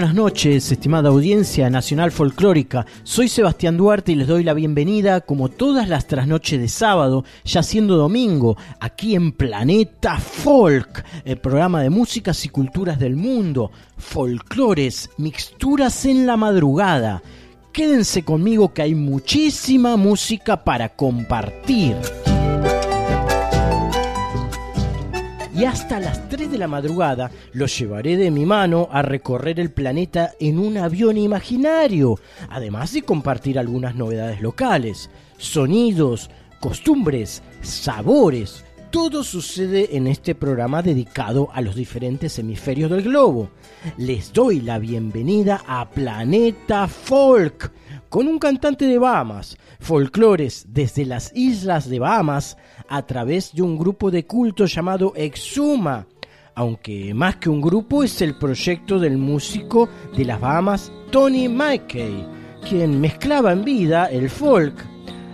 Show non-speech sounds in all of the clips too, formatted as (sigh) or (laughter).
Buenas noches, estimada audiencia nacional folclórica. Soy Sebastián Duarte y les doy la bienvenida, como todas las trasnoches de sábado, ya siendo domingo, aquí en Planeta Folk, el programa de músicas y culturas del mundo, folclores, mixturas en la madrugada. Quédense conmigo que hay muchísima música para compartir. Y hasta las 3 de la madrugada los llevaré de mi mano a recorrer el planeta en un avión imaginario, además de compartir algunas novedades locales, sonidos, costumbres, sabores. Todo sucede en este programa dedicado a los diferentes hemisferios del globo. Les doy la bienvenida a Planeta Folk, con un cantante de Bahamas, folclores desde las islas de Bahamas a través de un grupo de culto llamado Exuma, aunque más que un grupo es el proyecto del músico de las Bahamas Tony Mackey, quien mezclaba en vida el folk,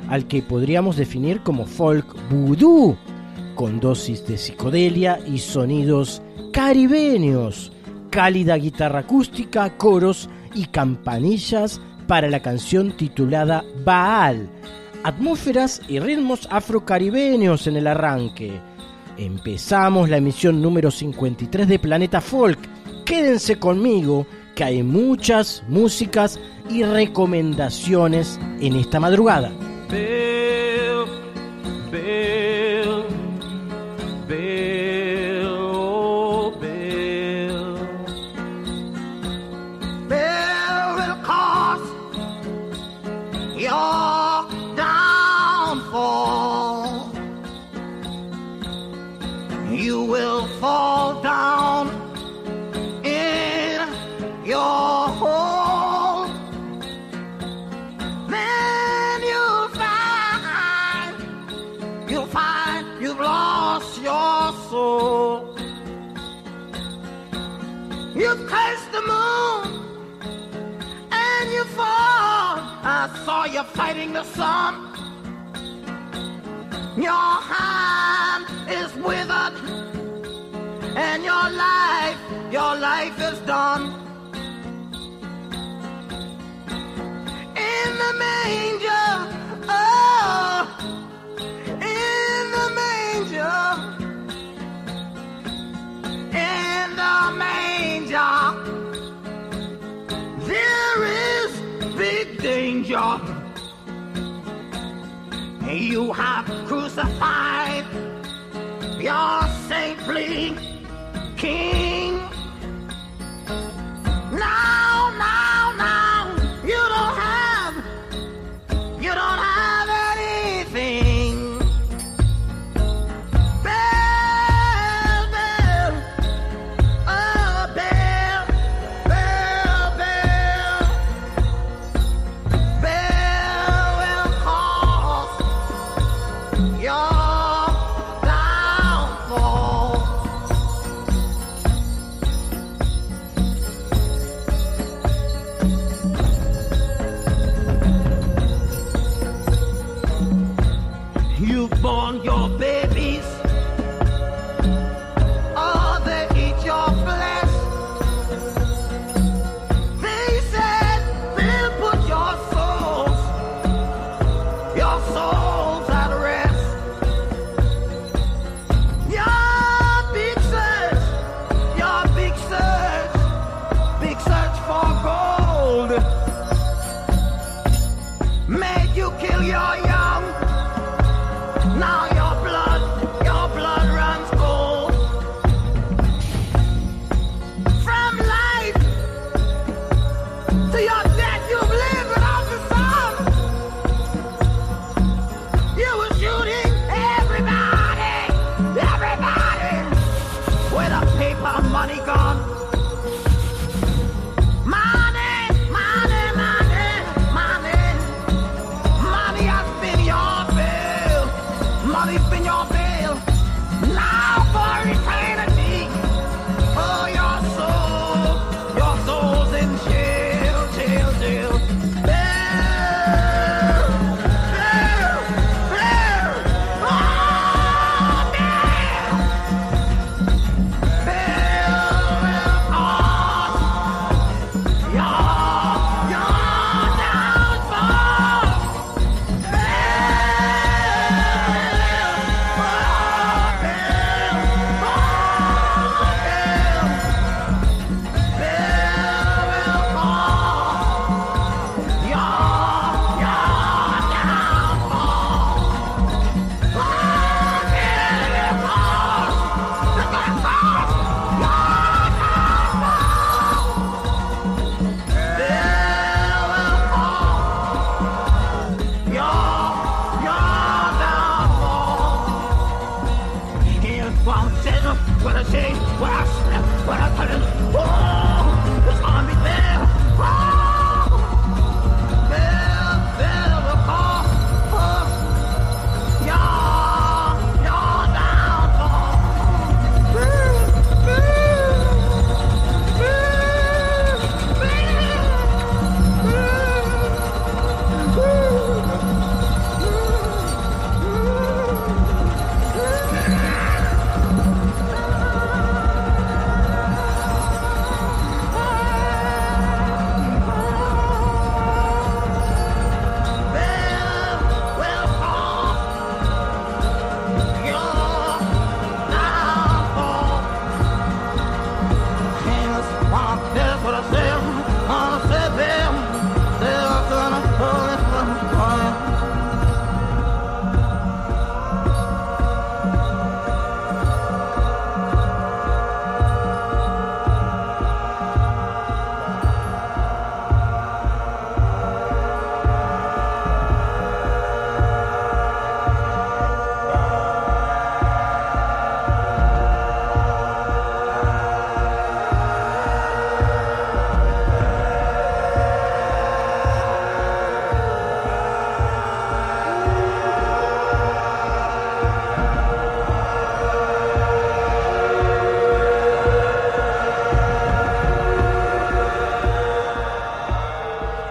al que podríamos definir como folk voodoo, con dosis de psicodelia y sonidos caribeños, cálida guitarra acústica, coros y campanillas para la canción titulada Baal, atmósferas y ritmos afrocaribeños en el arranque. Empezamos la emisión número 53 de Planeta Folk. Quédense conmigo que hay muchas músicas y recomendaciones en esta madrugada. You're fighting the sun. Your hand is withered, and your life, your life is done. In the manger, oh, in the manger, in the manger, there is big danger. You have crucified your saintly king. Now, now, now,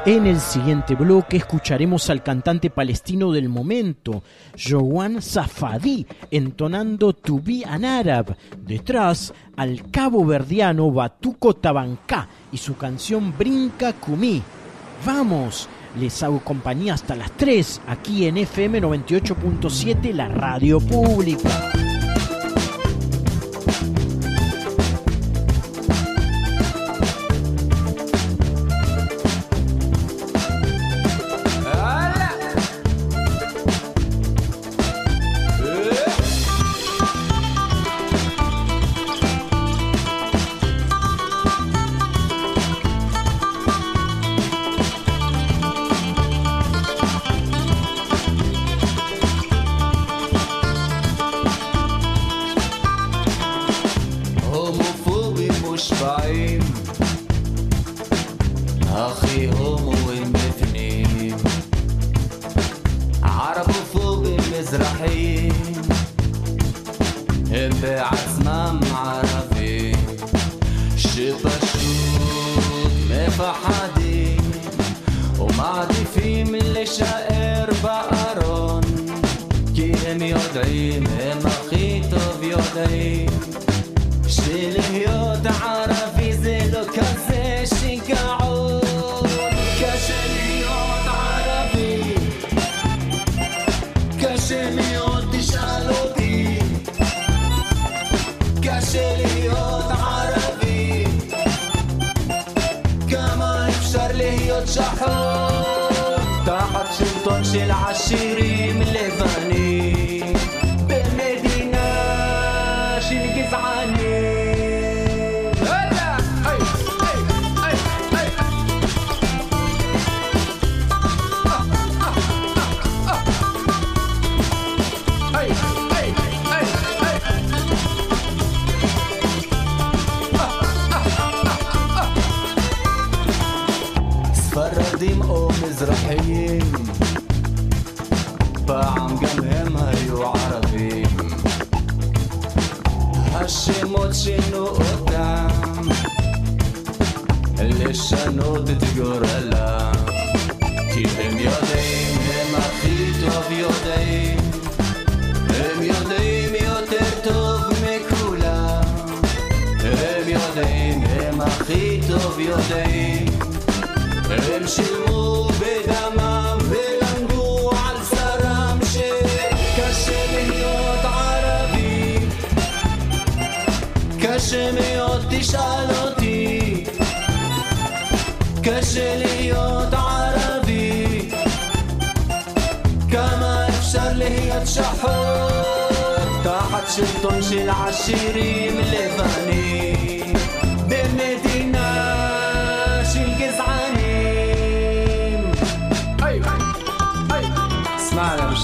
En el siguiente bloque escucharemos al cantante palestino del momento, Joan Safadi, entonando To Be an Arab. Detrás, al cabo verdiano Batuco Tabancá y su canción Brinca Kumi. ¡Vamos! Les hago compañía hasta las 3 aquí en FM 98.7, la radio pública.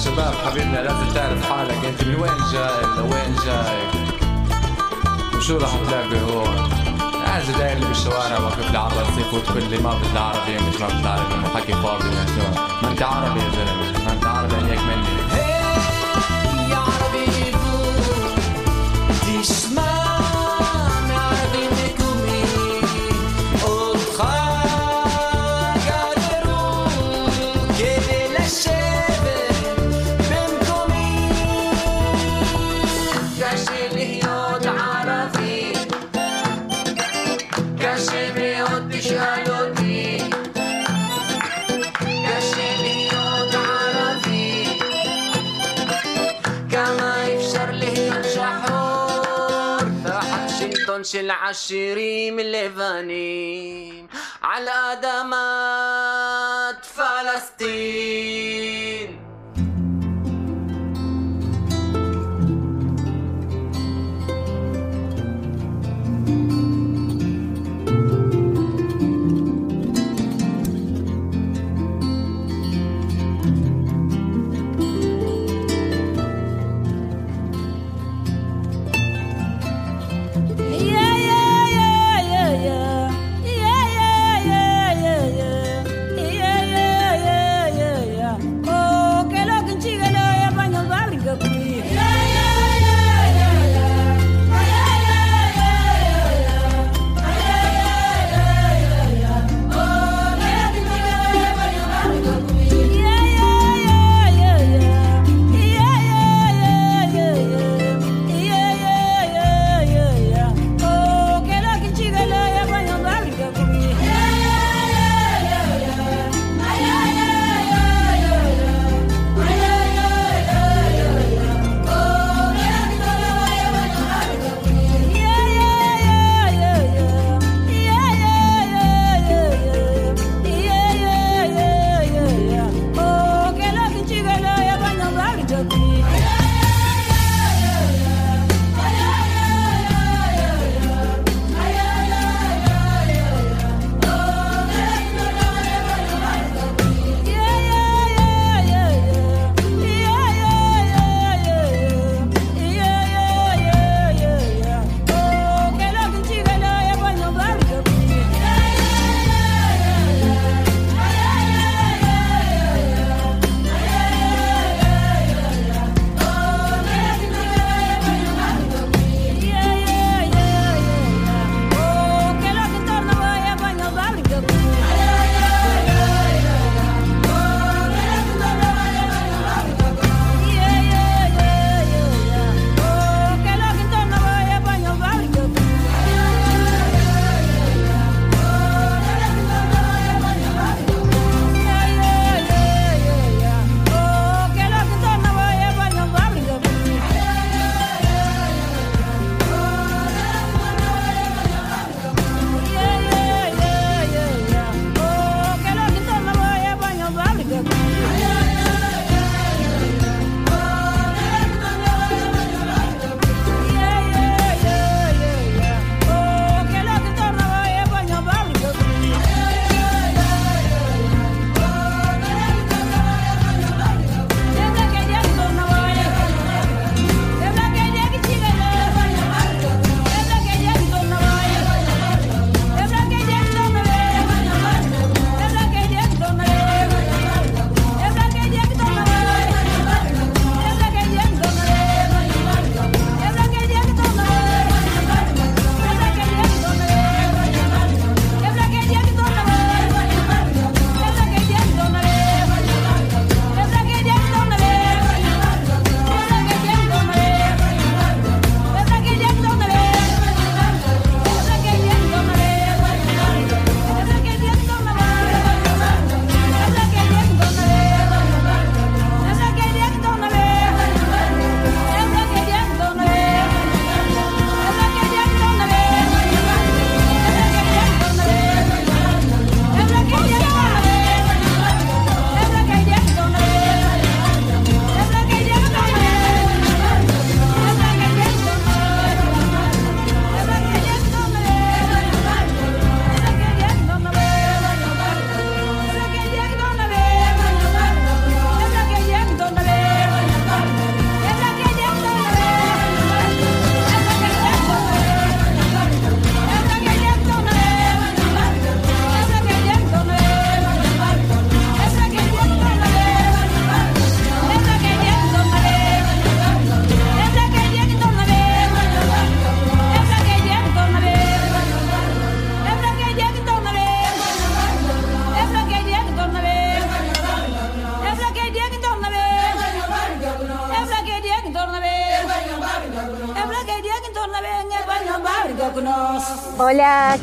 بالشباب حبيبنا لازم تعرف حالك. أنت من وين جاي؟ لوين جاي؟ وشو راح تلاقي هون؟ عايز داير لي بالشوارع واقف لي على الرصيف وتقول لي ما بدي عربي مش ما بدي عربي حكي فاضي ما أنت عربي يا زلمة ما أنت عربي هيك مني. وش العشريم لبنانيم على أدمات فلسطين.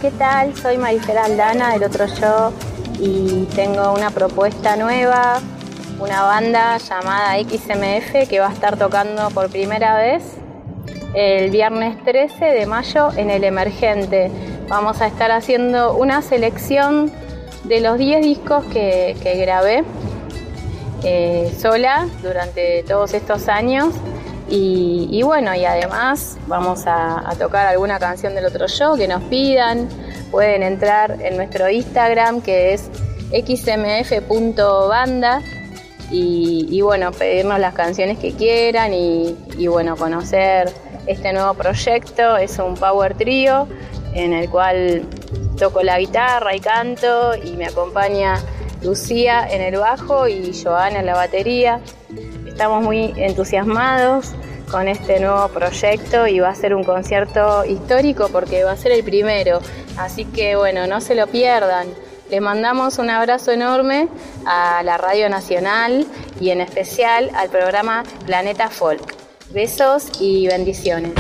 ¿Qué tal? Soy Marifera Aldana del otro yo y tengo una propuesta nueva, una banda llamada XMF que va a estar tocando por primera vez el viernes 13 de mayo en el Emergente. Vamos a estar haciendo una selección de los 10 discos que, grabé eh, sola durante todos estos años. Y, y bueno, y además vamos a, a tocar alguna canción del otro show que nos pidan. Pueden entrar en nuestro Instagram que es xmf.banda y, y bueno, pedirnos las canciones que quieran y, y bueno, conocer este nuevo proyecto. Es un power trio en el cual toco la guitarra y canto y me acompaña Lucía en el bajo y Joana en la batería. Estamos muy entusiasmados con este nuevo proyecto y va a ser un concierto histórico porque va a ser el primero. Así que bueno, no se lo pierdan. Les mandamos un abrazo enorme a la Radio Nacional y en especial al programa Planeta Folk. Besos y bendiciones.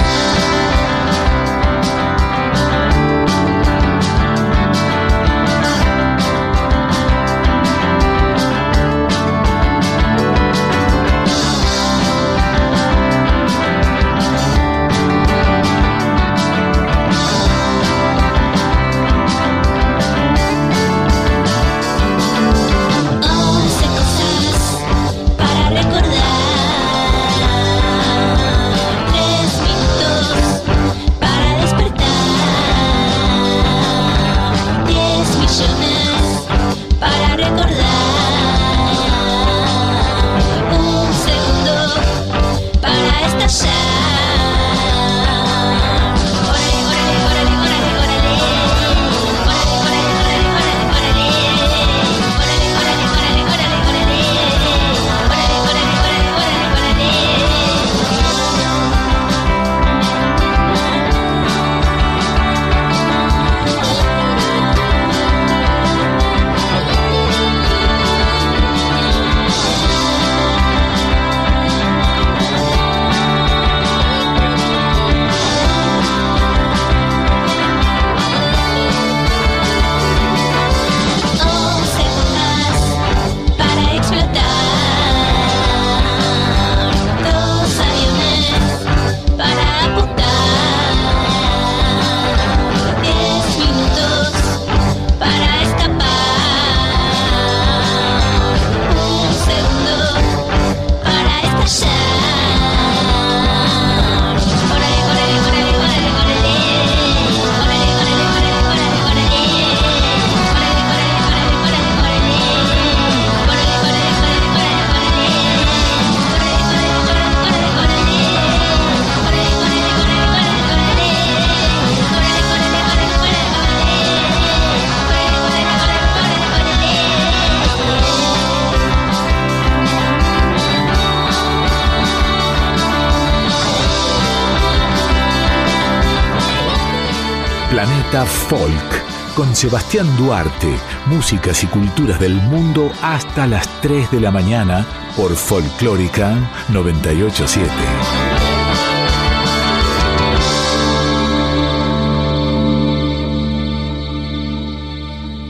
Sebastián Duarte, músicas y culturas del mundo hasta las 3 de la mañana por Folclórica 987.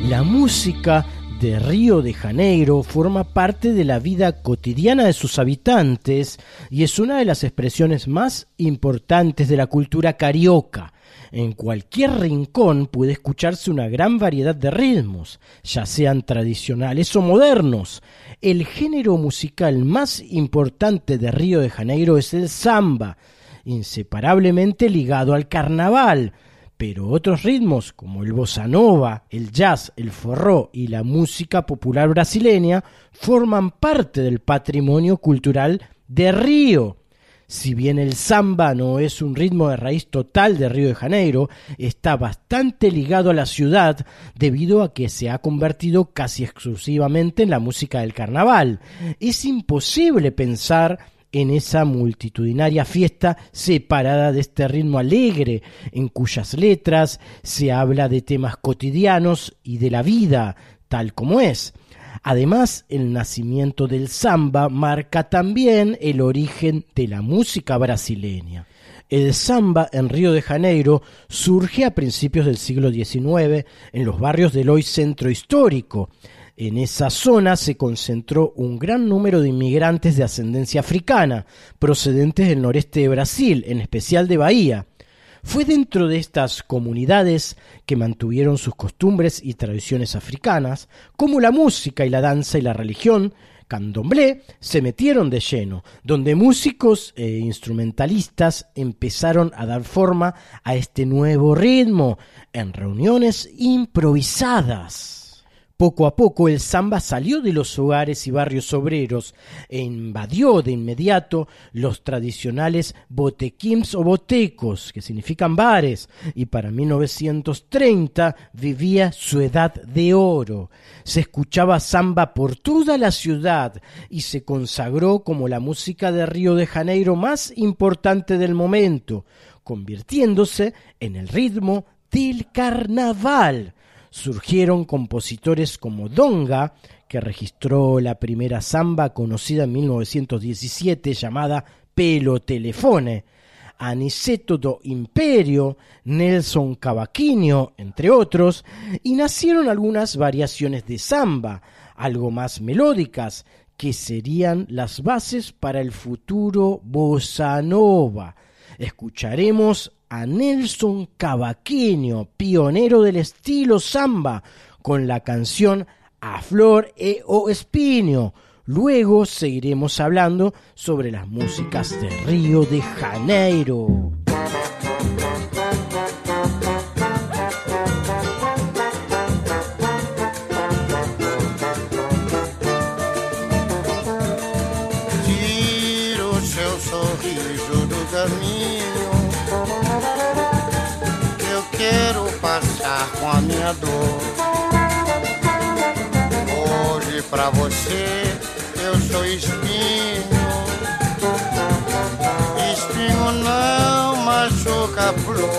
La música de Río de Janeiro forma parte de la vida cotidiana de sus habitantes y es una de las expresiones más importantes de la cultura carioca. En cualquier rincón puede escucharse una gran variedad de ritmos, ya sean tradicionales o modernos. El género musical más importante de Río de Janeiro es el samba, inseparablemente ligado al carnaval, pero otros ritmos como el bossa nova, el jazz, el forró y la música popular brasileña forman parte del patrimonio cultural de Río. Si bien el samba no es un ritmo de raíz total de Río de Janeiro, está bastante ligado a la ciudad debido a que se ha convertido casi exclusivamente en la música del carnaval. Es imposible pensar en esa multitudinaria fiesta separada de este ritmo alegre, en cuyas letras se habla de temas cotidianos y de la vida, tal como es. Además, el nacimiento del samba marca también el origen de la música brasileña. El samba en Río de Janeiro surge a principios del siglo XIX en los barrios del hoy centro histórico. En esa zona se concentró un gran número de inmigrantes de ascendencia africana, procedentes del noreste de Brasil, en especial de Bahía. Fue dentro de estas comunidades que mantuvieron sus costumbres y tradiciones africanas, como la música y la danza y la religión, candomblé, se metieron de lleno, donde músicos e instrumentalistas empezaron a dar forma a este nuevo ritmo en reuniones improvisadas. Poco a poco el samba salió de los hogares y barrios obreros e invadió de inmediato los tradicionales botequins o botecos, que significan bares, y para 1930 vivía su edad de oro. Se escuchaba samba por toda la ciudad y se consagró como la música de Río de Janeiro más importante del momento, convirtiéndose en el ritmo del carnaval surgieron compositores como Donga, que registró la primera samba conocida en 1917 llamada Pelo Telefone, Aniceto do Imperio, Nelson Cavaquinho, entre otros, y nacieron algunas variaciones de samba, algo más melódicas, que serían las bases para el futuro bossa nova. Escucharemos a Nelson Cavaquinho, pionero del estilo samba, con la canción A Flor e o Espinho. Luego seguiremos hablando sobre las músicas de Río de Janeiro. Passar com a minha dor. Hoje pra você eu sou espinho. Espinho não machuca flor.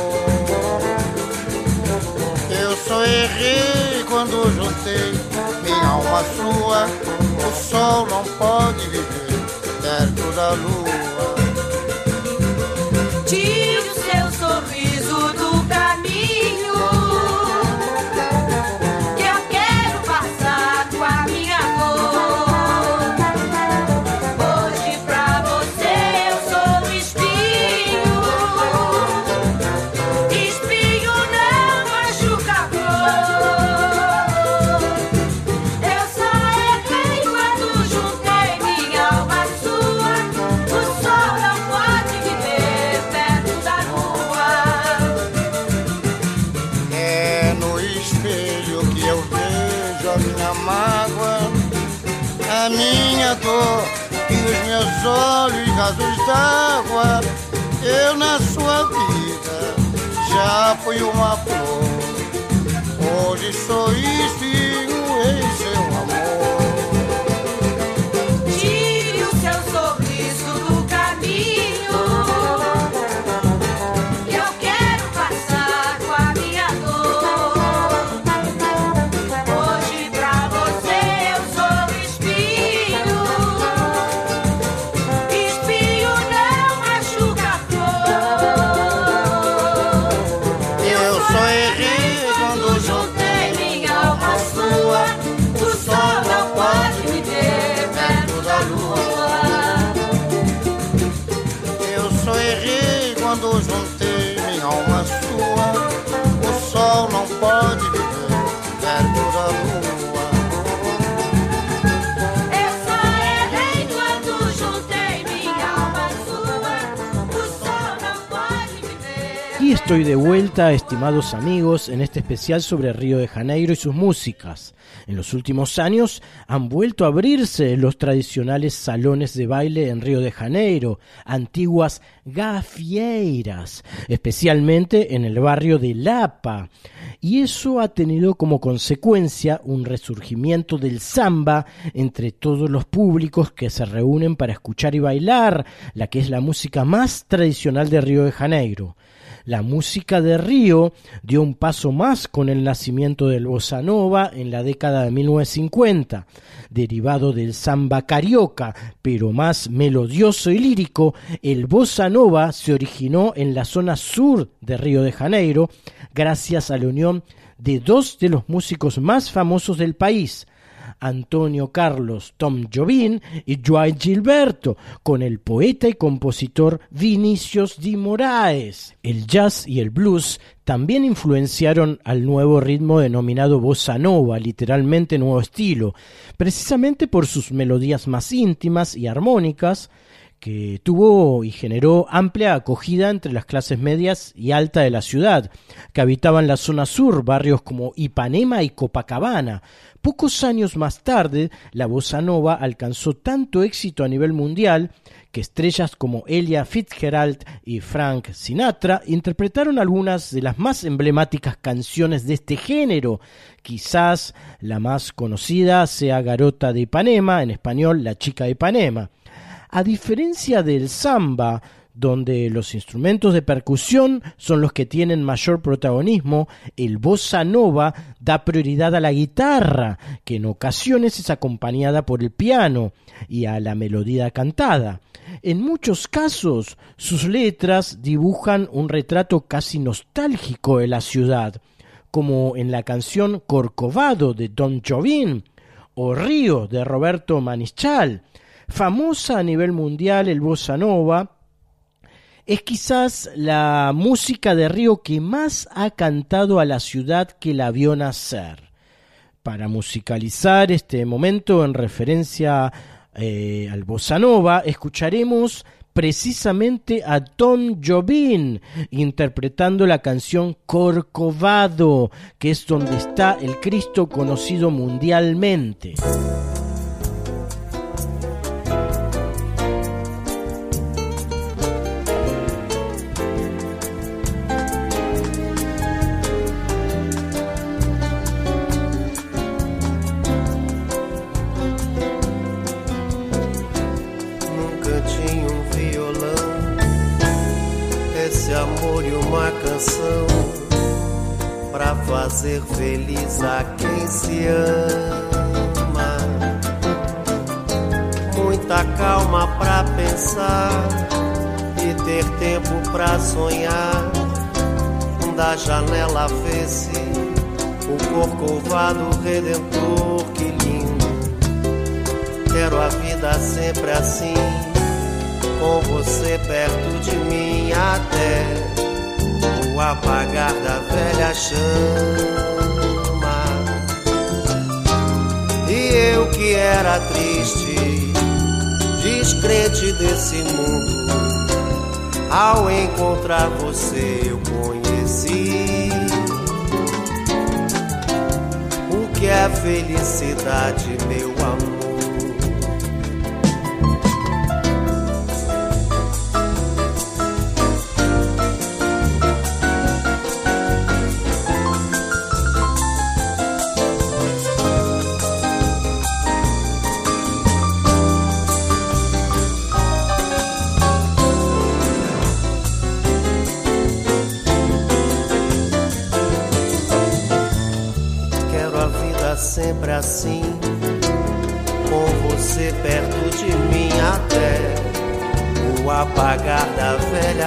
Eu só errei quando juntei minha alma sua. O sol não pode viver perto da lua. D'água. Eu na sua vida já fui uma flor, hoje sou espinho em seu estoy de vuelta, estimados amigos, en este especial sobre Río de Janeiro y sus músicas. En los últimos años han vuelto a abrirse los tradicionales salones de baile en Río de Janeiro, antiguas gafieiras, especialmente en el barrio de Lapa. Y eso ha tenido como consecuencia un resurgimiento del samba entre todos los públicos que se reúnen para escuchar y bailar, la que es la música más tradicional de Río de Janeiro. La música de Río dio un paso más con el nacimiento del bossa nova en la década de 1950. Derivado del samba carioca, pero más melodioso y lírico, el bossa nova se originó en la zona sur de Río de Janeiro gracias a la unión de dos de los músicos más famosos del país, Antonio Carlos Tom Jobim y Joao Gilberto, con el poeta y compositor Vinicius de Moraes. El jazz y el blues también influenciaron al nuevo ritmo denominado bossa nova, literalmente nuevo estilo, precisamente por sus melodías más íntimas y armónicas, que tuvo y generó amplia acogida entre las clases medias y alta de la ciudad, que habitaban la zona sur, barrios como Ipanema y Copacabana. Pocos años más tarde, la bossa nova alcanzó tanto éxito a nivel mundial que estrellas como Elia Fitzgerald y Frank Sinatra interpretaron algunas de las más emblemáticas canciones de este género. Quizás la más conocida sea Garota de Ipanema, en español La chica de Ipanema. A diferencia del samba, donde los instrumentos de percusión son los que tienen mayor protagonismo, el bossa nova da prioridad a la guitarra, que en ocasiones es acompañada por el piano, y a la melodía cantada. En muchos casos, sus letras dibujan un retrato casi nostálgico de la ciudad, como en la canción Corcovado de Don Jobim o Río de Roberto Manischal, famosa a nivel mundial el bossa nova, es quizás la música de Río que más ha cantado a la ciudad que la vio nacer. Para musicalizar este momento en referencia eh, al bossa nova, escucharemos precisamente a Tom Jobim interpretando la canción Corcovado, que es donde está el Cristo conocido mundialmente. Janela vê-se o corcovado redentor, que lindo. Quero a vida sempre assim, com você perto de mim até o apagar da velha chama. E eu que era triste, descrente desse mundo, ao encontrar você eu conheci é felicidade, meu amor.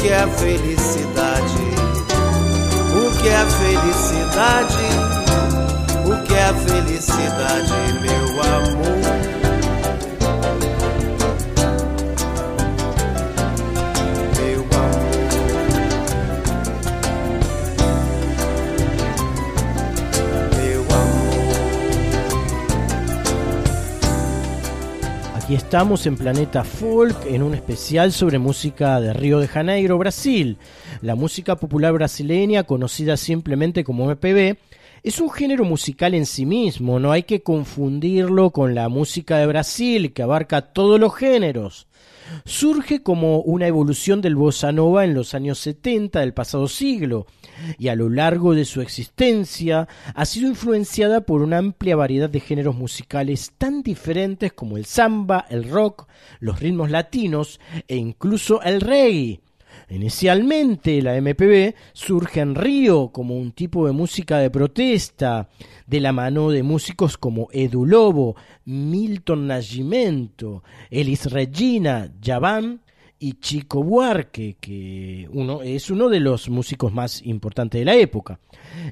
Que é felicidade? O que é felicidade? O que é felicidade, meu amor? Aquí estamos en Planeta Folk en un especial sobre música de Río de Janeiro, Brasil. La música popular brasileña, conocida simplemente como MPB, es un género musical en sí mismo, no hay que confundirlo con la música de Brasil, que abarca todos los géneros. Surge como una evolución del bossa nova en los años 70 del pasado siglo, y a lo largo de su existencia ha sido influenciada por una amplia variedad de géneros musicales tan diferentes como el samba, el rock, los ritmos latinos e incluso el reggae. Inicialmente la MPB surge en Río como un tipo de música de protesta, de la mano de músicos como Edu Lobo, Milton Nascimento, Elis Regina, Javan y Chico Buarque, que uno, es uno de los músicos más importantes de la época.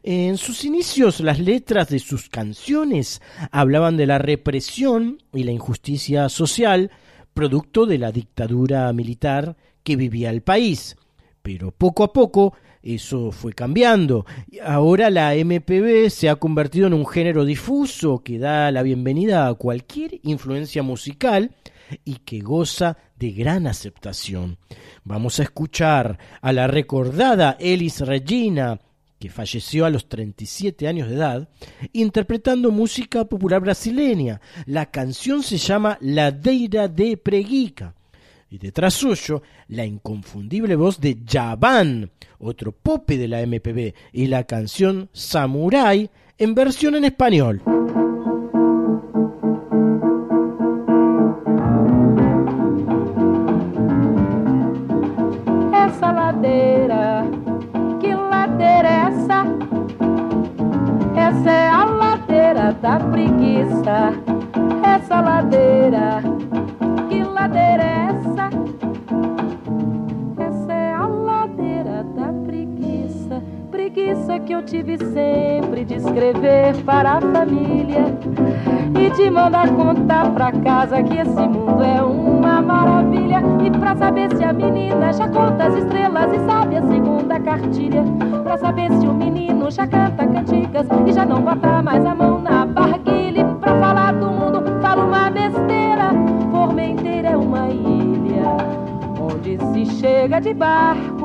En sus inicios, las letras de sus canciones hablaban de la represión y la injusticia social, producto de la dictadura militar que vivía el país. Pero poco a poco eso fue cambiando. Ahora la MPB se ha convertido en un género difuso que da la bienvenida a cualquier influencia musical y que goza de gran aceptación. Vamos a escuchar a la recordada Elis Regina, que falleció a los 37 años de edad, interpretando música popular brasileña. La canción se llama Ladeira de Preguica. Y detrás suyo, la inconfundible voz de Javan, otro pope de la MPB, y la canción Samurai en versión en español. Essa ladeira, que ladeira é essa? Essa é a ladeira da preguiça. Essa ladeira, que ladeira é Preguiça que eu tive sempre de escrever para a família e de mandar contar pra casa que esse mundo é uma maravilha. E pra saber se a menina já conta as estrelas e sabe a segunda cartilha. Pra saber se o menino já canta cantigas e já não bota mais a mão na barguilha. E Pra falar do mundo, fala uma besteira. Formenteira é uma ilha onde se chega de barco,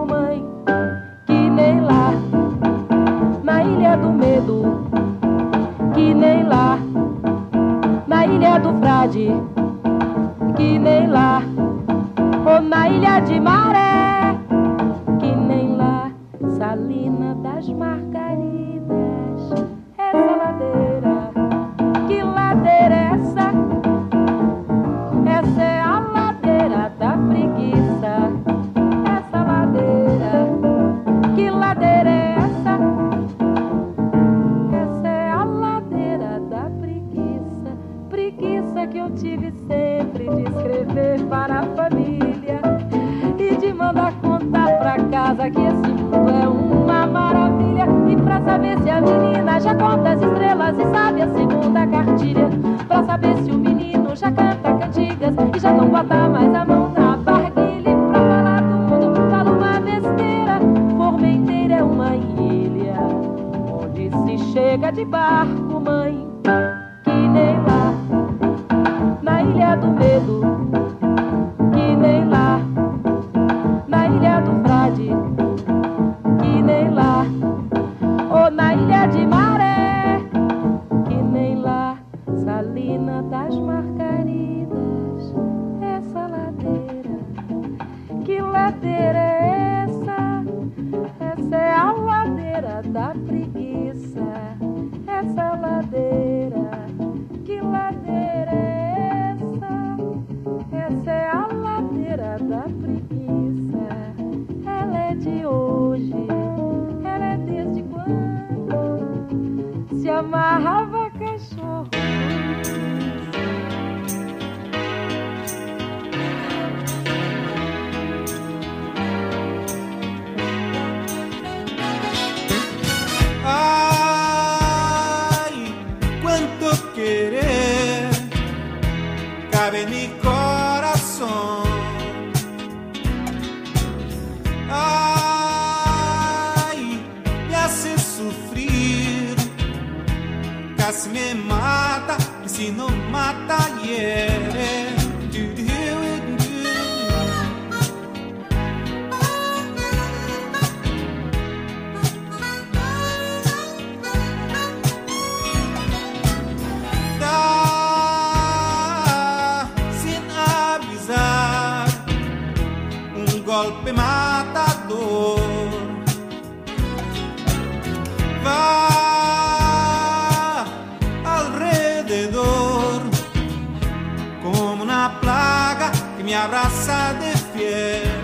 me abraza de fiebre.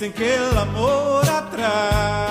Dicen que el amor atrae.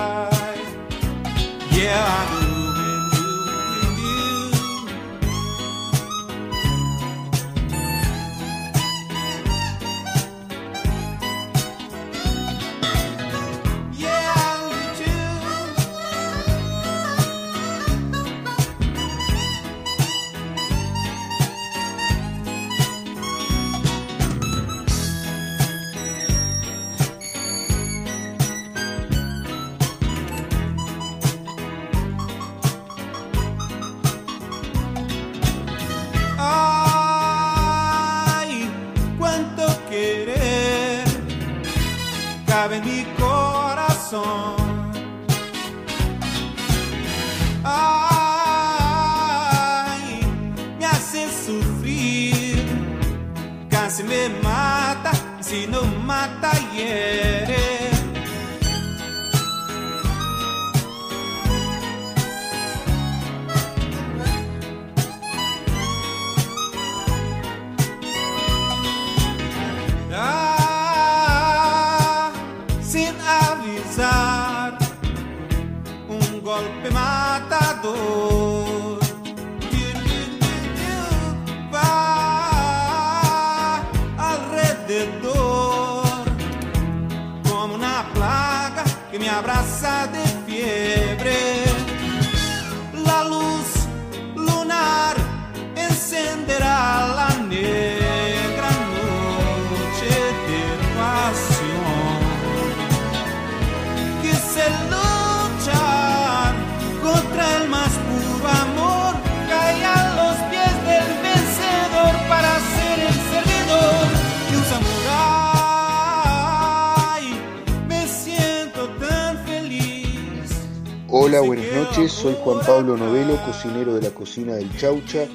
Hola, buenas noches. Soy Juan Pablo Novelo, cocinero de la cocina del Chaucha,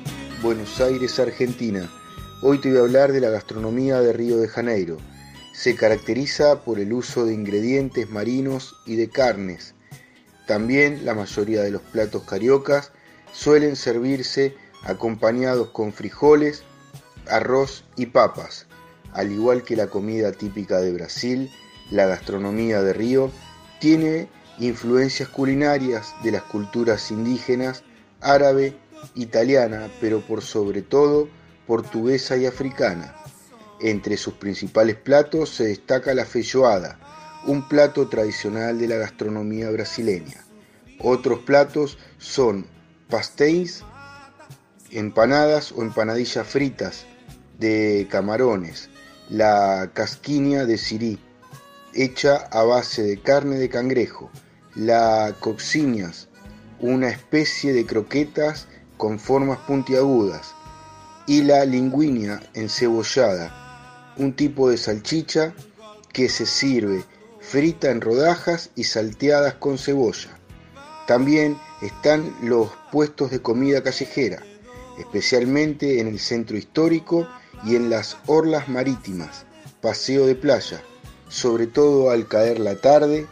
Buenos Aires, Argentina. Hoy te voy a hablar de la gastronomía de Río de Janeiro. Se caracteriza por el uso de ingredientes marinos y de carnes. También la mayoría de los platos cariocas suelen servirse acompañados con frijoles, arroz y papas. Al igual que la comida típica de Brasil, la gastronomía de Río tiene influencias culinarias de las culturas indígenas, árabe, italiana, pero por sobre todo portuguesa y africana. Entre sus principales platos se destaca la feijoada, un plato tradicional de la gastronomía brasileña. Otros platos son pastéis, empanadas o empanadillas fritas de camarones, la casquiña de sirí, hecha a base de carne de cangrejo, la coxiñas, una especie de croquetas con formas puntiagudas, y la linguinia encebollada, un tipo de salchicha que se sirve frita en rodajas y salteadas con cebolla. También están los puestos de comida callejera, especialmente en el centro histórico y en las orlas marítimas, paseo de playa, sobre todo al caer la tarde.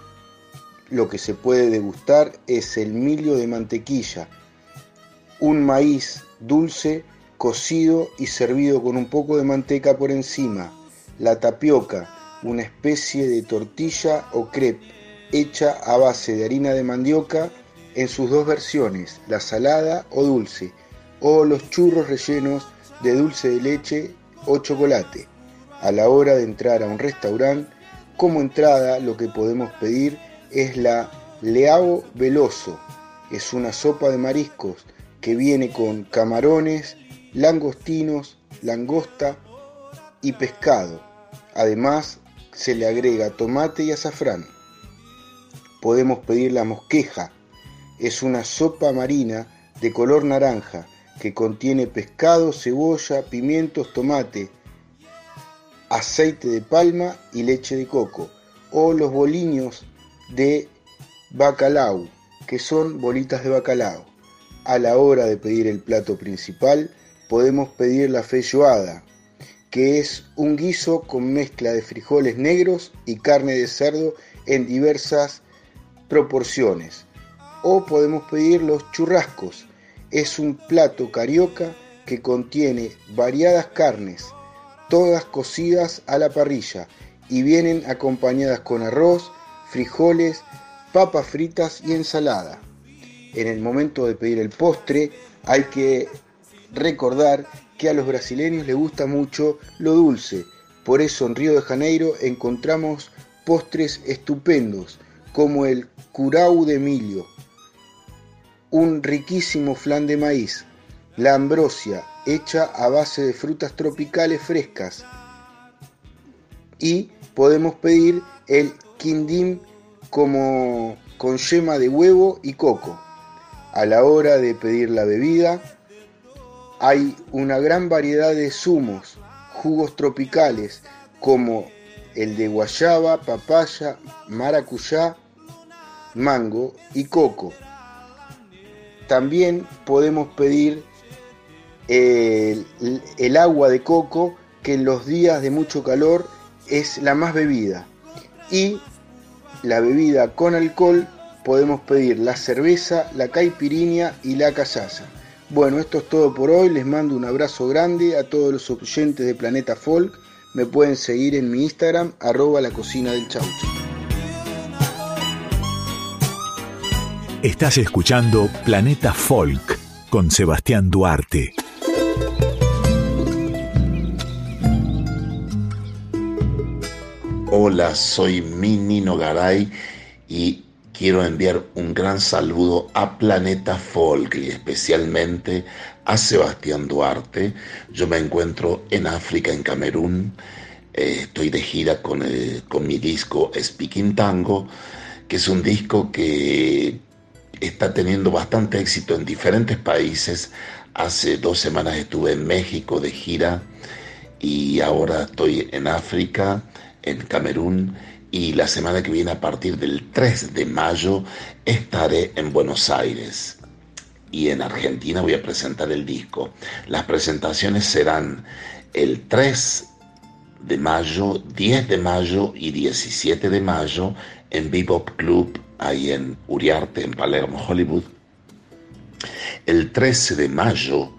Lo que se puede degustar es el milio de mantequilla, un maíz dulce cocido y servido con un poco de manteca por encima, la tapioca, una especie de tortilla o crepe hecha a base de harina de mandioca en sus dos versiones, la salada o dulce, o los churros rellenos de dulce de leche o chocolate. A la hora de entrar a un restaurante, como entrada lo que podemos pedir es la leao veloso. Es una sopa de mariscos que viene con camarones, langostinos, langosta y pescado. Además, se le agrega tomate y azafrán. Podemos pedir la mosqueja. Es una sopa marina de color naranja que contiene pescado, cebolla, pimientos, tomate, aceite de palma y leche de coco. O los boliños de bacalao, que son bolitas de bacalao. A la hora de pedir el plato principal, podemos pedir la feijoada, que es un guiso con mezcla de frijoles negros y carne de cerdo en diversas proporciones. O podemos pedir los churrascos. Es un plato carioca que contiene variadas carnes, todas cocidas a la parrilla y vienen acompañadas con arroz, frijoles, papas fritas y ensalada. En el momento de pedir el postre hay que recordar que a los brasileños les gusta mucho lo dulce. Por eso en Río de Janeiro encontramos postres estupendos como el curau de Emilio, un riquísimo flan de maíz, la ambrosia hecha a base de frutas tropicales frescas y podemos pedir el quindim como con yema de huevo y coco. A la hora de pedir la bebida hay una gran variedad de zumos, jugos tropicales como el de guayaba, papaya, maracuyá, mango y coco. También podemos pedir el, el agua de coco que en los días de mucho calor es la más bebida. Y la bebida con alcohol podemos pedir la cerveza, la caipirinha y la callaza. Bueno, esto es todo por hoy. Les mando un abrazo grande a todos los oyentes de Planeta Folk. Me pueden seguir en mi Instagram, arroba la cocina del chaucho. Estás escuchando Planeta Folk con Sebastián Duarte. Hola, soy Minino Garay y quiero enviar un gran saludo a Planeta Folk y especialmente a Sebastián Duarte. Yo me encuentro en África, en Camerún. Eh, estoy de gira con, eh, con mi disco Speaking Tango, que es un disco que está teniendo bastante éxito en diferentes países. Hace dos semanas estuve en México de gira y ahora estoy en África en Camerún y la semana que viene a partir del 3 de mayo estaré en Buenos Aires y en Argentina voy a presentar el disco. Las presentaciones serán el 3 de mayo, 10 de mayo y 17 de mayo en Bebop Club, ahí en Uriarte, en Palermo, Hollywood. El 13 de mayo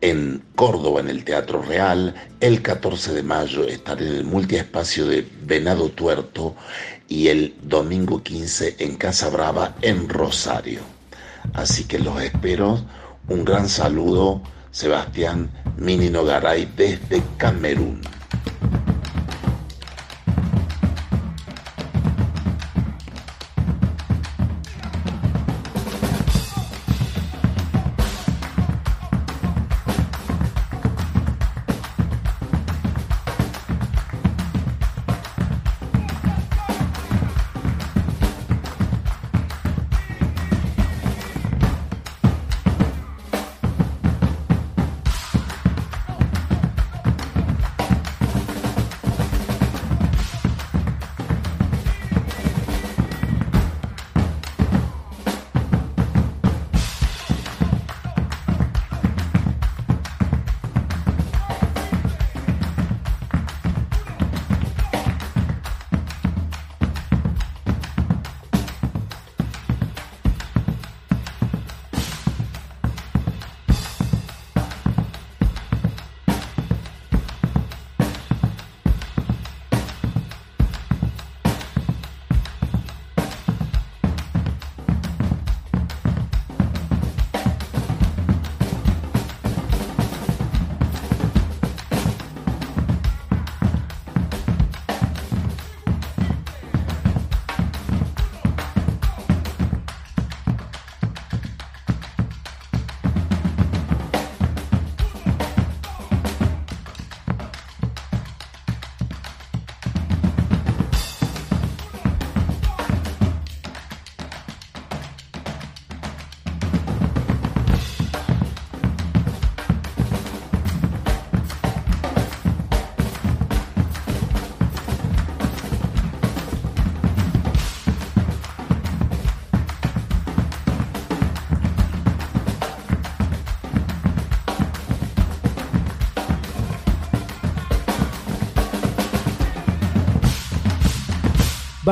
en Córdoba, en el Teatro Real. El 14 de mayo estaré en el multiespacio de Venado Tuerto y el domingo 15 en Casa Brava, en Rosario. Así que los espero. Un gran saludo, Sebastián Minino Garay desde Camerún.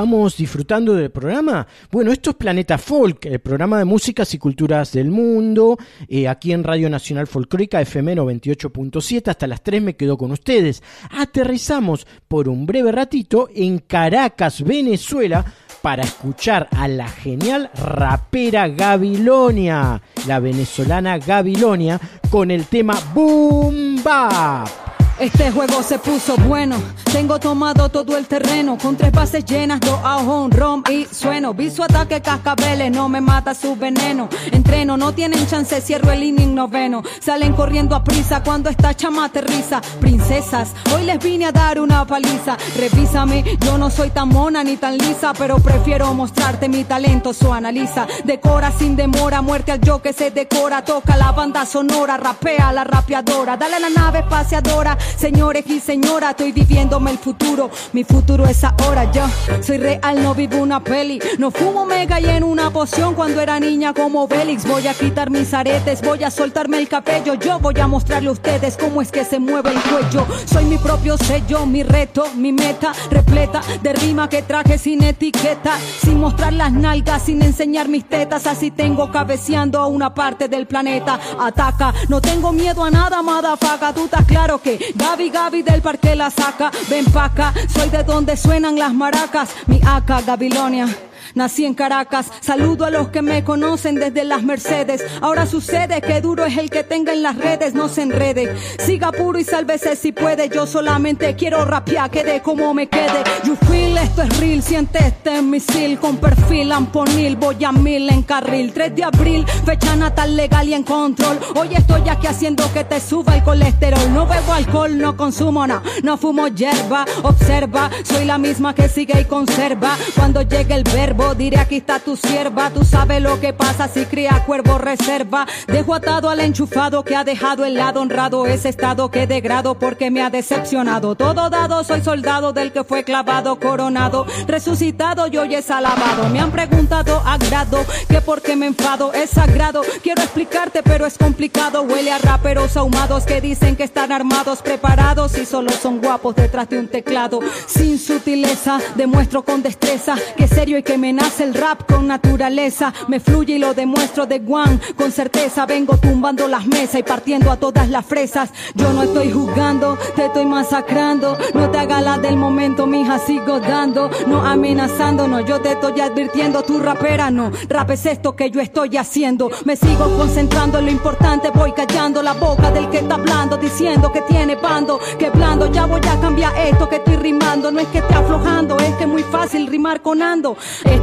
Vamos disfrutando del programa. Bueno, esto es Planeta Folk, el programa de músicas y culturas del mundo, eh, aquí en Radio Nacional Folclórica FM 98.7. Hasta las 3 me quedo con ustedes. Aterrizamos por un breve ratito en Caracas, Venezuela, para escuchar a la genial rapera Gabilonia, la venezolana Gabilonia, con el tema Boom Bap. Este juego se puso bueno. Tengo tomado todo el terreno. Con tres bases llenas, dos a un rom y sueno. Vi su ataque cascabeles, no me mata su veneno. Entreno, no tienen chance, cierro el inning noveno. Salen corriendo a prisa cuando esta chama aterriza. Princesas, hoy les vine a dar una paliza. Revísame, yo no soy tan mona ni tan lisa, pero prefiero mostrarte mi talento. So analiza, decora sin demora. Muerte al yo que se decora. Toca la banda sonora, rapea la rapeadora. Dale a la nave espaciadora. Señores y señora, estoy viviéndome el futuro. Mi futuro es ahora, yo soy real, no vivo una peli. No fumo mega y en una poción cuando era niña como Bélix. Voy a quitar mis aretes, voy a soltarme el cabello. Yo voy a mostrarle a ustedes cómo es que se mueve el cuello. Soy mi propio sello, mi reto, mi meta repleta de rima que traje sin etiqueta. Sin mostrar las nalgas, sin enseñar mis tetas. Así tengo cabeceando a una parte del planeta. Ataca, no tengo miedo a nada, madafaga. Tú estás claro que Gaby, Gaby del parque la saca. Ven pa' acá, soy de donde suenan las maracas. Mi acá, Gabilonia. Nací en Caracas, saludo a los que me conocen desde las Mercedes. Ahora sucede que duro es el que tenga en las redes, no se enrede. Siga puro y sálvese si puede. Yo solamente quiero rapear, quede como me quede. You feel, esto es real, siente este misil con perfil amponil. Voy a mil en carril, 3 de abril, fecha natal legal y en control. Hoy estoy aquí haciendo que te suba el colesterol. No bebo alcohol, no consumo nada, no fumo hierba. Observa, soy la misma que sigue y conserva. Cuando llegue el verbo, diré aquí está tu sierva. Tú sabes lo que pasa si cría cuervo reserva. Dejo atado al enchufado que ha dejado el lado honrado. Ese estado que degrado porque me ha decepcionado. Todo dado, soy soldado del que fue clavado, coronado, resucitado y hoy es alabado. Me han preguntado a grado que por qué me enfado. Es sagrado, quiero explicarte, pero es complicado. Huele a raperos ahumados que dicen que están armados, preparados y solo son guapos detrás de un teclado. Sin sutileza, demuestro con destreza que serio y que me nace el rap con naturaleza. Me fluye y lo demuestro de guan. Con certeza vengo tumbando las mesas y partiendo a todas las fresas. Yo no estoy jugando, te estoy masacrando. No te hagas la del momento, mija, sigo dando. No amenazando, no, yo te estoy advirtiendo. Tu rapera no, rap es esto que yo estoy haciendo. Me sigo concentrando en lo importante, voy callando la boca del que está hablando, diciendo que tiene bando, que blando. Ya voy a cambiar esto que estoy rimando. No es que esté aflojando, es que es muy fácil rimar con ando.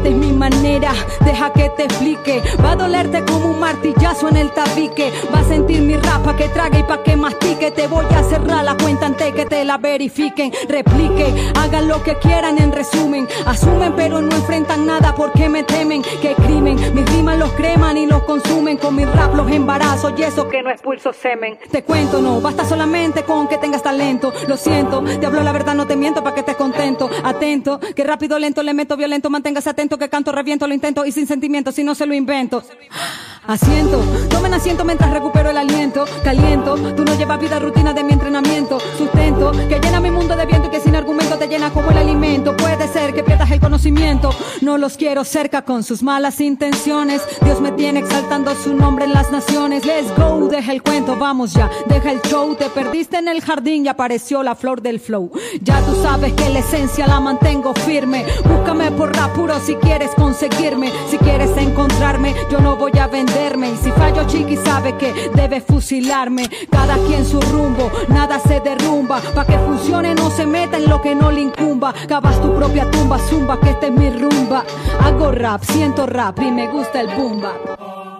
Es mi manera, deja que te explique. Va a dolerte como un martillazo en el tabique. Va a sentir mi rapa que trague y pa' que mastique. Te voy a cerrar la cuenta antes que te la verifiquen. Replique, hagan lo que quieran en resumen. Asumen pero no enfrentan nada porque me temen. Que crimen, mis rimas los creman y los consumen. Con mi rap los embarazo y eso que no expulso semen. Te cuento, no, basta solamente con que tengas talento. Lo siento, te hablo la verdad, no te miento para que estés contento. Atento, que rápido, lento, le meto violento. Manténgase atento que canto, reviento, lo intento y sin sentimiento, si no se lo invento. Asiento, tomen asiento mientras recupero el aliento. Caliento, tú no llevas vida rutina de mi entrenamiento. Sustento, que llena mi mundo de viento y que sin argumento te llena como el alimento. Puede ser que pierdas el conocimiento. No los quiero cerca con sus malas intenciones. Dios me tiene exaltando su nombre en las naciones. Let's go, deja el cuento, vamos ya. Deja el show, te perdiste en el jardín y apareció la flor del flow. Ya tú sabes que la esencia la mantengo firme. Búscame por rap puro si quieres conseguirme. Si quieres encontrarme, yo no voy a venderme. Y si fallo, chiqui sabe que debe fusilarme. Cada quien su rumbo, nada se derrumba. Pa' que funcione, no se meta en lo que no le incumba. Cavas tu propia tumba, zumba, que esta es mi rumba. Hago rap, siento rap y me gusta el bumba.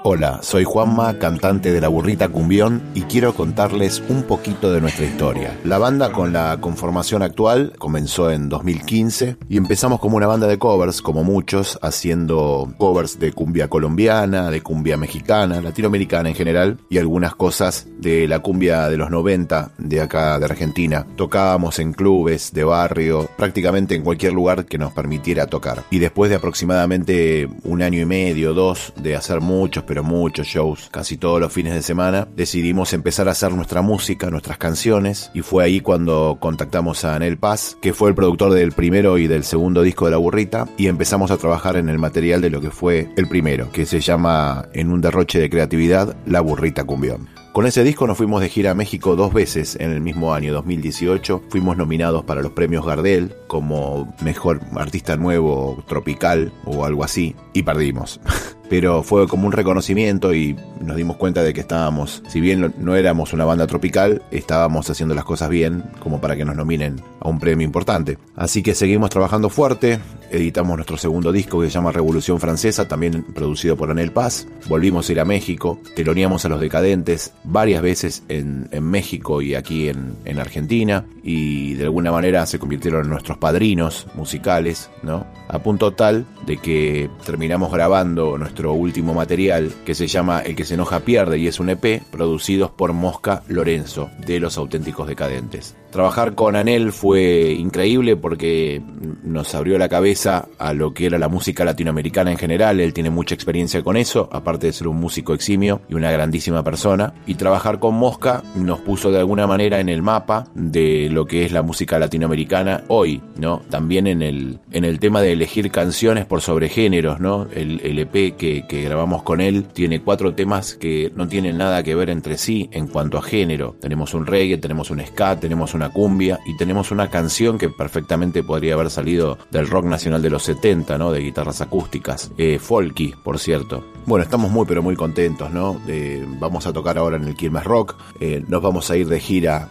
Hola, soy Juanma, cantante de La Burrita Cumbión y quiero contarles un poquito de nuestra historia. La banda con la conformación actual comenzó en 2015 y empezamos como una banda de covers, como muchos, haciendo covers de cumbia colombiana, de cumbia mexicana, latinoamericana en general y algunas cosas de la cumbia de los 90 de acá de Argentina. Tocábamos en clubes de barrio, prácticamente en cualquier lugar que nos permitiera tocar. Y después de aproximadamente un año y medio, dos, de hacer muchos, pero muchos shows, casi todos los fines de semana, decidimos empezar a hacer nuestra música, nuestras canciones, y fue ahí cuando contactamos a Anel Paz, que fue el productor del primero y del segundo disco de La Burrita, y empezamos a trabajar en el material de lo que fue el primero, que se llama, en un derroche de creatividad, La Burrita Cumbión. Con ese disco nos fuimos de gira a México dos veces en el mismo año 2018. Fuimos nominados para los premios Gardel como mejor artista nuevo tropical o algo así y perdimos. (laughs) Pero fue como un reconocimiento y nos dimos cuenta de que estábamos, si bien no éramos una banda tropical, estábamos haciendo las cosas bien como para que nos nominen a un premio importante. Así que seguimos trabajando fuerte, editamos nuestro segundo disco que se llama Revolución Francesa, también producido por Anel Paz. Volvimos a ir a México, teloneamos a los decadentes varias veces en, México y aquí en, en, Argentina, y de alguna manera se convirtieron en nuestros padrinos musicales, ¿no? A punto tal de que terminamos grabando nuestro último material que se llama El que se enoja pierde y es un EP producidos por Mosca Lorenzo de Los Auténticos Decadentes. Trabajar con Anel fue increíble porque nos abrió la cabeza a lo que era la música latinoamericana en general. Él tiene mucha experiencia con eso, aparte de ser un músico eximio y una grandísima persona. Y trabajar con Mosca nos puso de alguna manera en el mapa de lo que es la música latinoamericana hoy, ¿no? También en el, en el tema de elegir canciones por sobre géneros, ¿no? El, el EP que, que grabamos con él tiene cuatro temas que no tienen nada que ver entre sí en cuanto a género. Tenemos un reggae, tenemos un ska, tenemos una cumbia y tenemos una canción que perfectamente podría haber salido del rock nacional de los 70, ¿no? De guitarras acústicas. Eh, folky, por cierto. Bueno, estamos muy pero muy contentos, ¿no? Eh, vamos a tocar ahora en el Quilmes Rock. Eh, nos vamos a ir de gira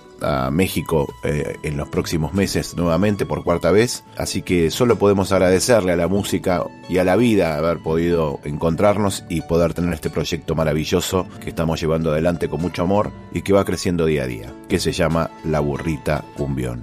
México eh, en los próximos meses nuevamente por cuarta vez. Así que solo podemos agradecerle a la música y a la vida haber podido encontrarnos y poder tener este proyecto maravilloso que estamos llevando adelante con mucho amor y que va creciendo día a día, que se llama La Burrita Cumbión.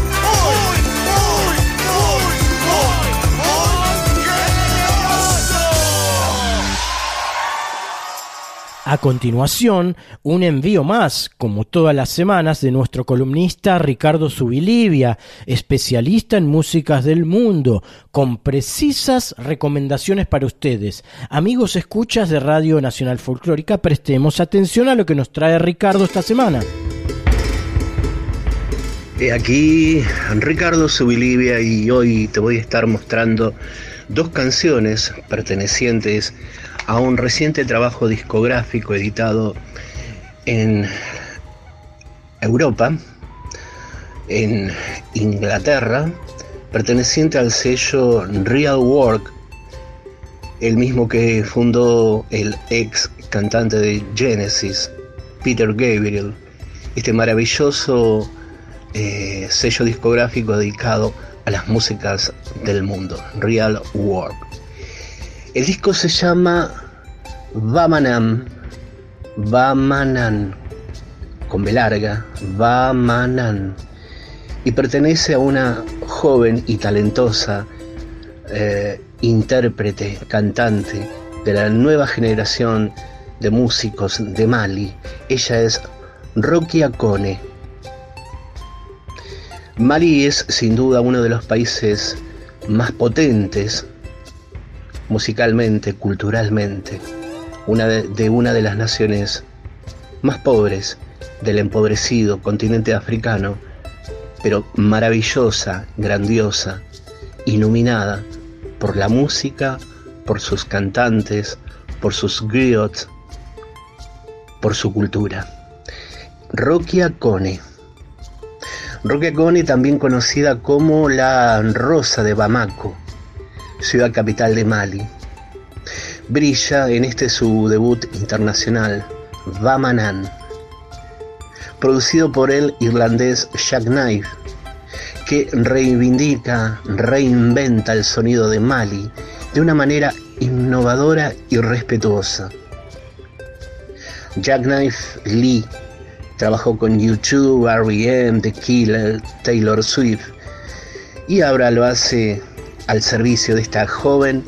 A continuación, un envío más, como todas las semanas, de nuestro columnista Ricardo Subilivia, especialista en músicas del mundo, con precisas recomendaciones para ustedes. Amigos escuchas de Radio Nacional Folclórica, prestemos atención a lo que nos trae Ricardo esta semana. Aquí Ricardo Subilivia y hoy te voy a estar mostrando dos canciones pertenecientes a un reciente trabajo discográfico editado en Europa, en Inglaterra, perteneciente al sello Real Work, el mismo que fundó el ex cantante de Genesis, Peter Gabriel, este maravilloso eh, sello discográfico dedicado a las músicas del mundo, Real Work. El disco se llama Vamanam, Vamanan, con B larga, Vamanan, y pertenece a una joven y talentosa eh, intérprete, cantante de la nueva generación de músicos de Mali. Ella es Rocky Akone. Mali es sin duda uno de los países más potentes musicalmente, culturalmente, una de, una de las naciones más pobres del empobrecido continente africano, pero maravillosa, grandiosa, iluminada por la música, por sus cantantes, por sus griots, por su cultura. Rocky Akone. Rocky Akone, también conocida como la Rosa de Bamako, ciudad capital de Mali. Brilla en este su debut internacional, Vamanan, producido por el irlandés Jack Knife, que reivindica, reinventa el sonido de Mali de una manera innovadora y respetuosa. Jack Knife Lee trabajó con YouTube, R.E.M., The Killer, Taylor Swift y ahora lo hace al servicio de esta joven,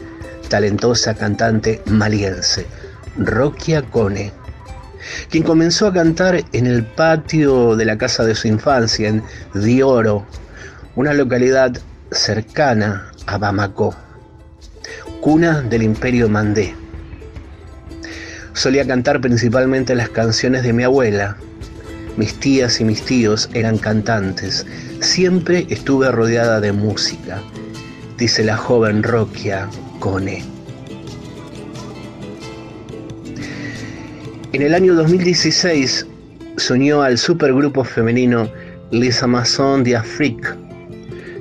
talentosa cantante maliense, Rocky Akone, quien comenzó a cantar en el patio de la casa de su infancia, en Dioro, una localidad cercana a Bamako, cuna del imperio mandé. Solía cantar principalmente las canciones de mi abuela. Mis tías y mis tíos eran cantantes. Siempre estuve rodeada de música, dice la joven Rokia En el año 2016 se unió al supergrupo femenino Les Amazones de Afrique,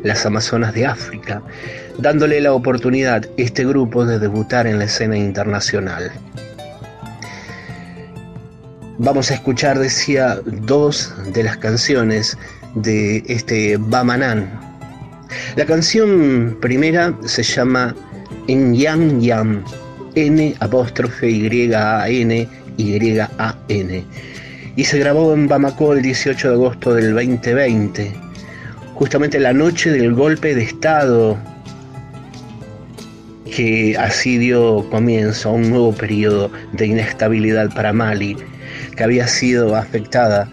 las Amazonas de África, dándole la oportunidad a este grupo de debutar en la escena internacional. Vamos a escuchar, decía, dos de las canciones de este Bamanan. La canción primera se llama Yang Yam, N apóstrofe Y A N Y A N, y se grabó en Bamako el 18 de agosto del 2020, justamente la noche del golpe de Estado que así dio comienzo a un nuevo periodo de inestabilidad para Mali, que había sido afectada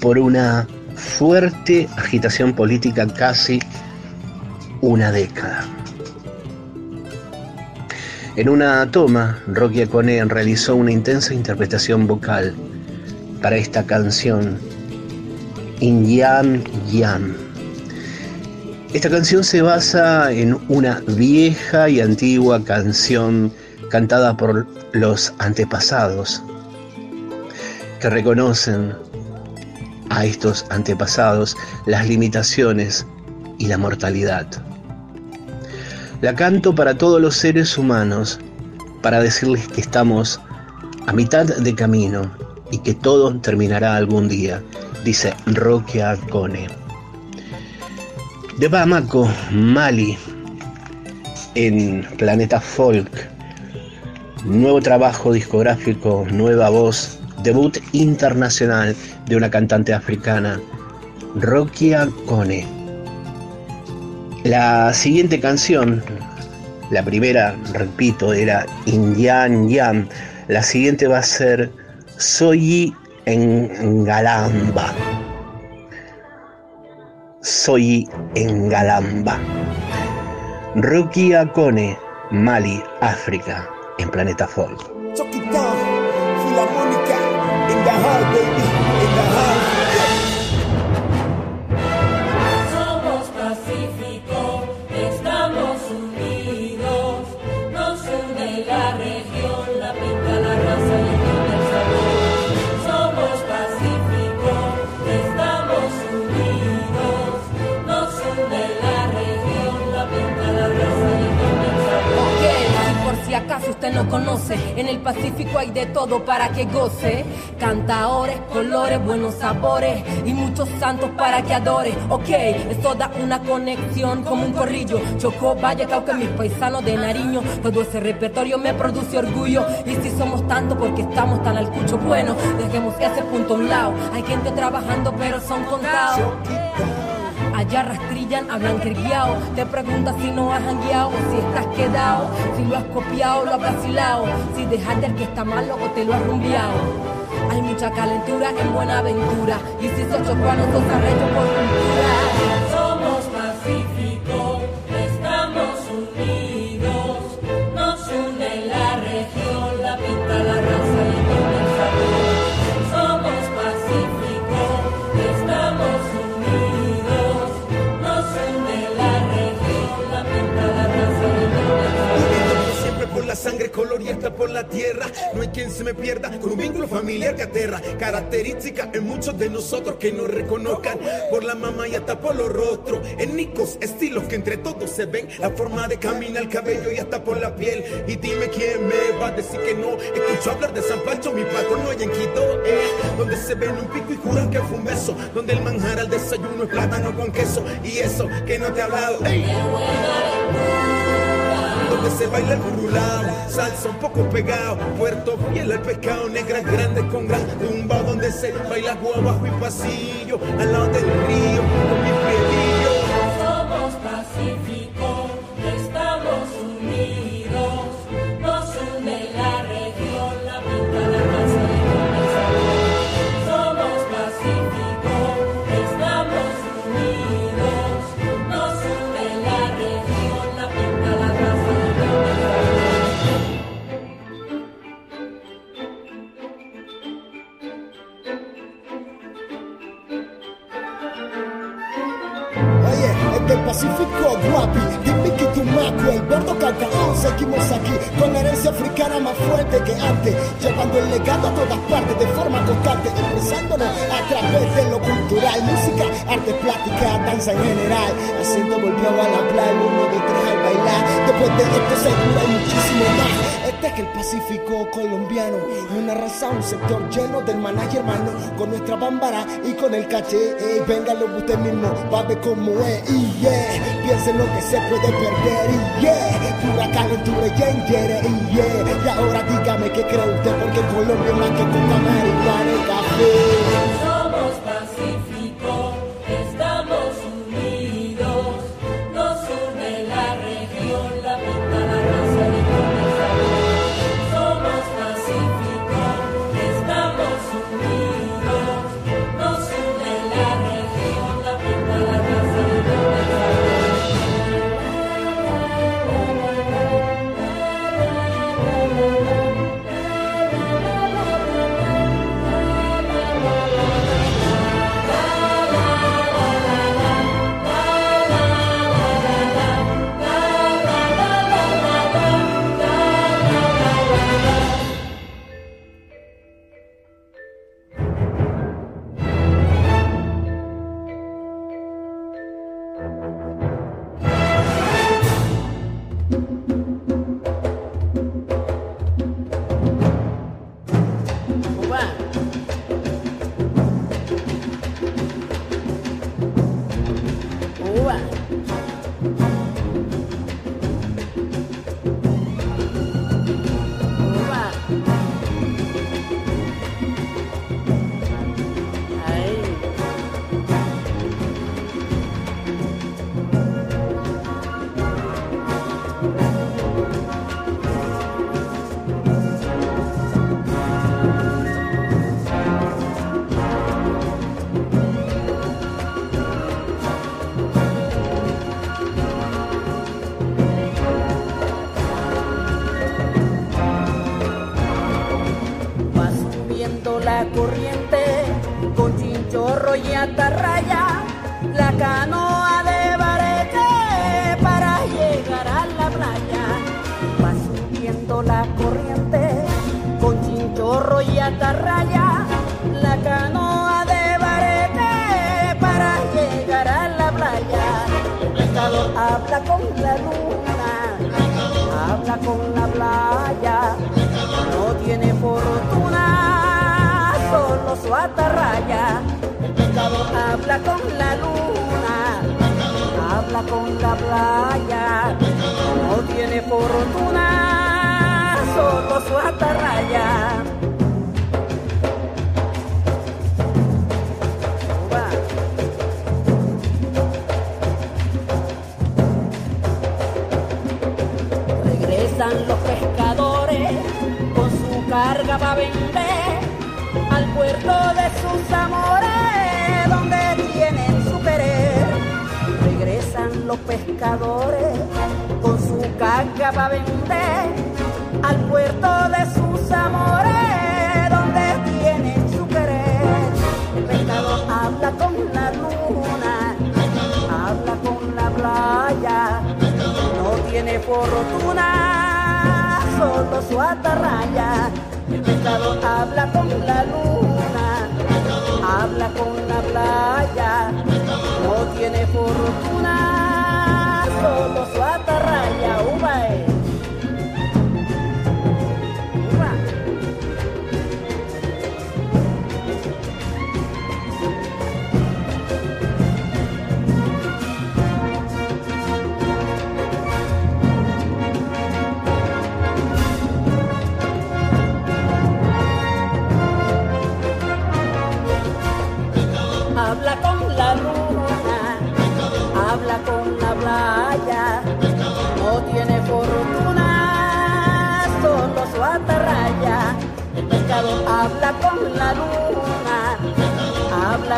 por una fuerte agitación política casi una década. En una toma, Rocky Acone realizó una intensa interpretación vocal para esta canción, In Yam Yam. Esta canción se basa en una vieja y antigua canción cantada por los antepasados que reconocen a estos antepasados las limitaciones y la mortalidad. La canto para todos los seres humanos, para decirles que estamos a mitad de camino y que todo terminará algún día, dice Roque Acone. De Bamako, Mali, en Planeta Folk, nuevo trabajo discográfico, nueva voz, debut internacional de una cantante africana, Rokia Kone. La siguiente canción, la primera, repito, era Indian Yam. La siguiente va a ser Soy en Galamba. Soy en Galamba. Rokia Kone, Mali, África, en Planeta Folk. No conoce, en el Pacífico hay de todo para que goce. Cantaores, colores, buenos sabores y muchos santos para que adore. Ok, esto da una conexión como un corrillo. Chocó, Valle, Cauca, mis paisanos de Nariño. Todo ese repertorio me produce orgullo. Y si somos tanto porque estamos tan al cucho, bueno, dejemos ese punto a un lado. Hay gente trabajando, pero son contados. Allá rastrillan, hablan criado. Te preguntas si no has jangueado o si estás quedado. Si lo has copiado, lo has vacilado. Si dejaste el que está malo o te lo has rumbeado. Hay mucha calentura en Buenaventura. Y si sos chocuano, sos arrecho por cultura. Somos Pacífico, color y hasta por la tierra. No hay quien se me pierda con un vínculo familiar que aterra. Característica en muchos de nosotros que nos reconozcan por la mamá y hasta por los rostros. Étnicos, estilos que entre todos se ven. La forma de caminar, el cabello y hasta por la piel. Y dime quién me va a decir que no. Escucho hablar de San Pancho, mi patrón no hay en Quito. eh, donde se ven un pico y juran que fue un beso. Donde el manjar al desayuno es plátano con queso. Y eso que no te he hablado. Donde se baila el burulao, salsa un poco pegado, Puerto Fiel al pescado, negras grandes con gran tumba, donde se baila abajo y pasillo, al lado del río, Gaga. Seguimos aquí con herencia africana más fuerte que antes, llevando el legado a todas partes de forma constante, expresándonos a través de lo cultural, música, arte plástica, danza en general, haciendo volvió a la playa, el uno de tres al bailar, después de esto seguro hay muchísimo más, este es el Pacífico colombiano, una raza, un sector lleno del manager hermano, con nuestra bámbara y con el caché, ey, véngalo usted mismo, va a ver cómo es, y yeah, piensen lo que se puede perder, y yeah, pura y ahora dígame qué cree usted, porque Colombia es más que coca, marihuana y café. Para vender al puerto de sus amores donde tienen su querer. Regresan los pescadores con su carga para vender al puerto de sus amores donde tienen su querer. El pescador habla con la luna, habla con la playa no tiene fortuna, solo su atarraya. El pescado habla con la luna, habla con la playa. No tiene fortuna, solo su atarraya. Uva.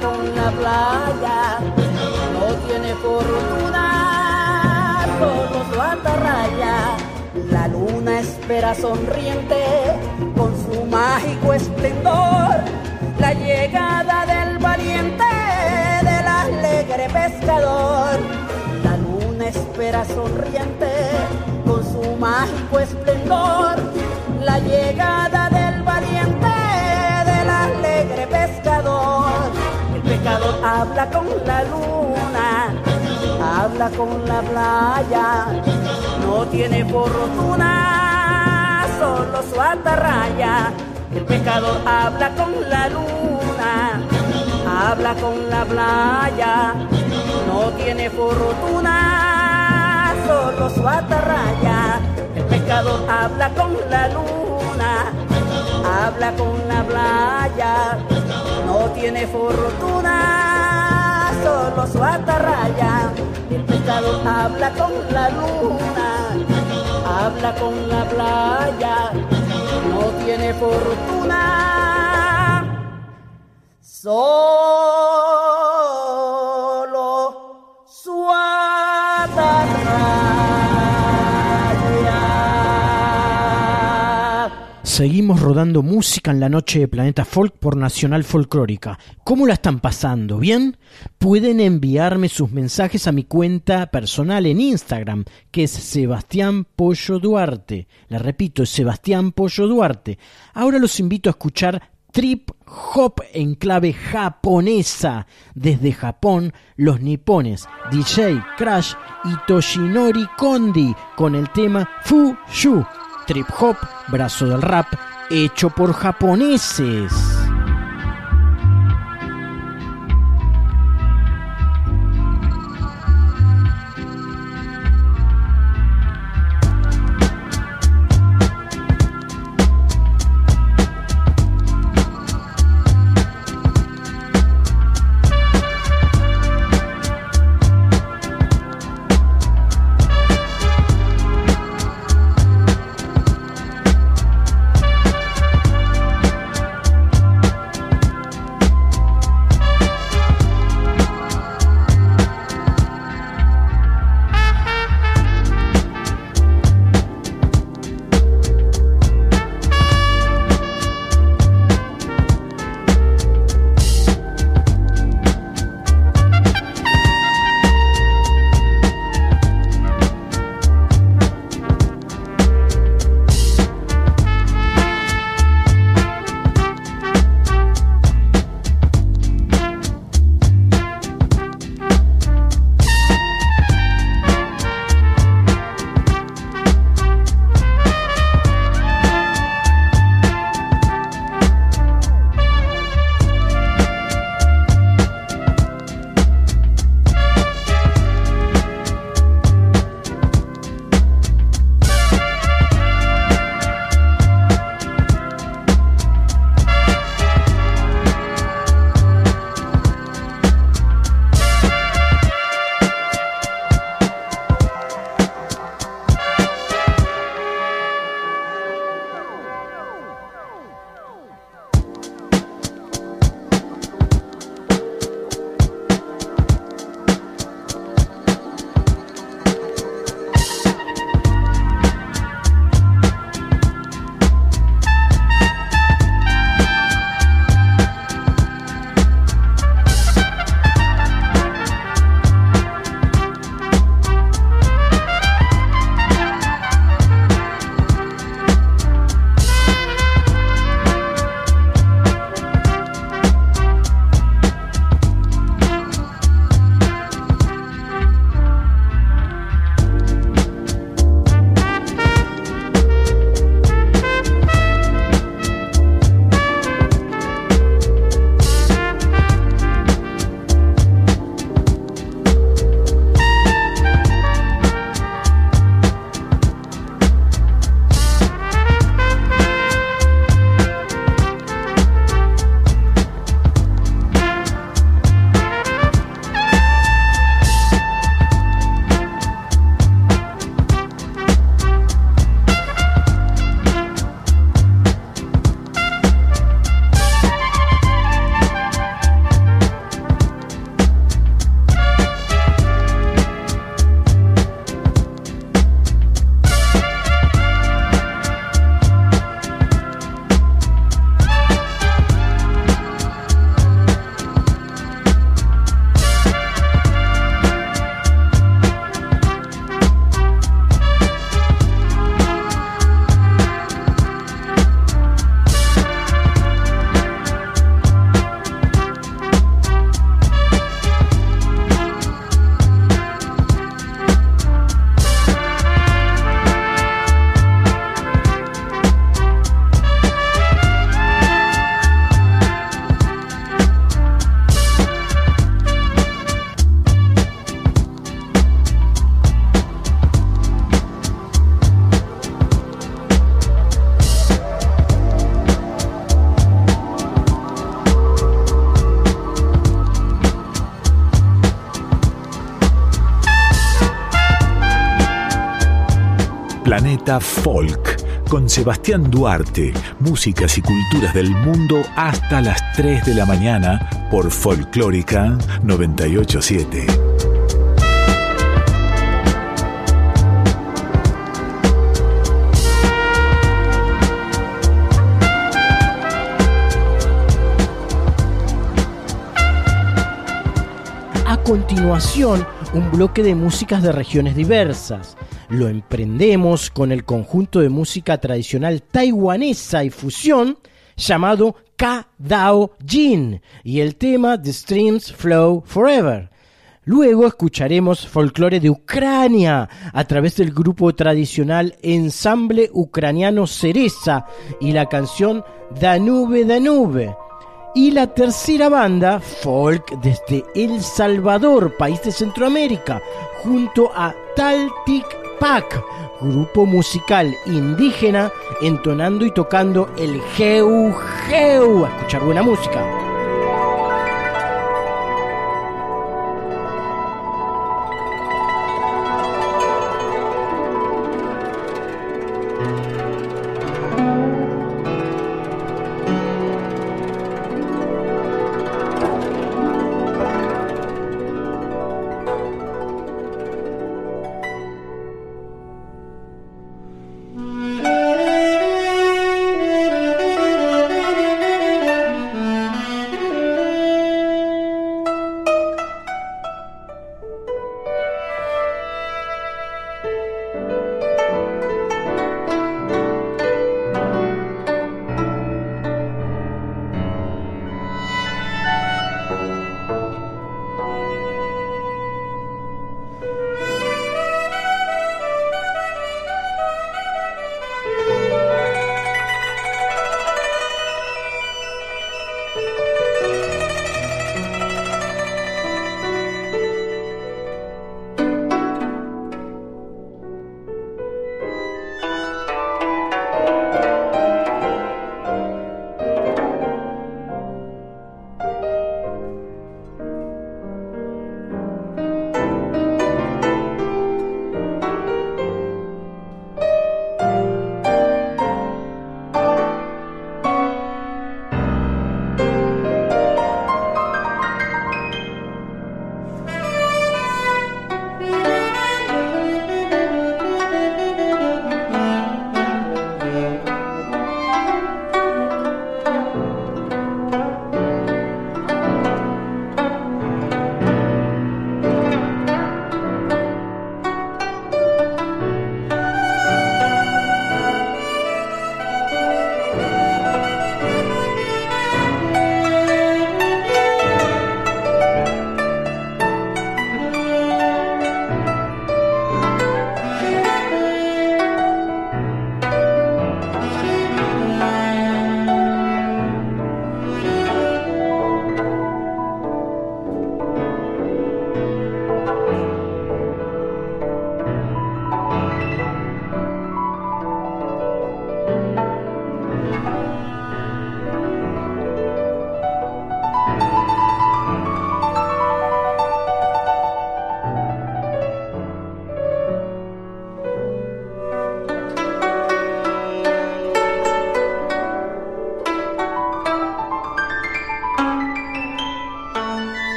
Con la playa, no tiene fortuna, solo su atarraya. La luna espera sonriente con su mágico esplendor la llegada del valiente, del alegre pescador. La luna espera sonriente con su mágico esplendor. La llegada del valiente, habla con la luna, habla con la playa. No tiene fortuna, solo su atarraya. El pescador habla con la luna, habla con la playa, no tiene fortuna, solo su atarraya. El pescador habla con la luna, habla con la playa, no tiene fortuna, solo su atarraya. El pescador habla con la luna, habla con la playa no tiene fortuna, solo Seguimos rodando música en la noche de Planeta Folk por Nacional Folclórica. ¿Cómo la están pasando? ¿Bien? Pueden enviarme sus mensajes a mi cuenta personal en Instagram, que es Sebastián Pollo Duarte. La repito, es Sebastián Pollo Duarte. Ahora los invito a escuchar Trip Hop en clave japonesa. Desde Japón, los nipones DJ Crash y Toshinori Kondi con el tema Fushu. Trip Hop, brazo del rap, hecho por japoneses. Planeta Folk con Sebastián Duarte, músicas y culturas del mundo hasta las 3 de la mañana por Folclórica 987. A continuación, un bloque de músicas de regiones diversas. Lo emprendemos con el conjunto de música tradicional taiwanesa y fusión llamado Ka Dao Jin y el tema The Streams Flow Forever. Luego escucharemos folclore de Ucrania a través del grupo tradicional Ensamble Ucraniano Cereza y la canción Danube Danube. Y la tercera banda, folk desde El Salvador, país de Centroamérica, junto a Taltic Pac, grupo musical indígena, entonando y tocando el Geu Geu. A escuchar buena música.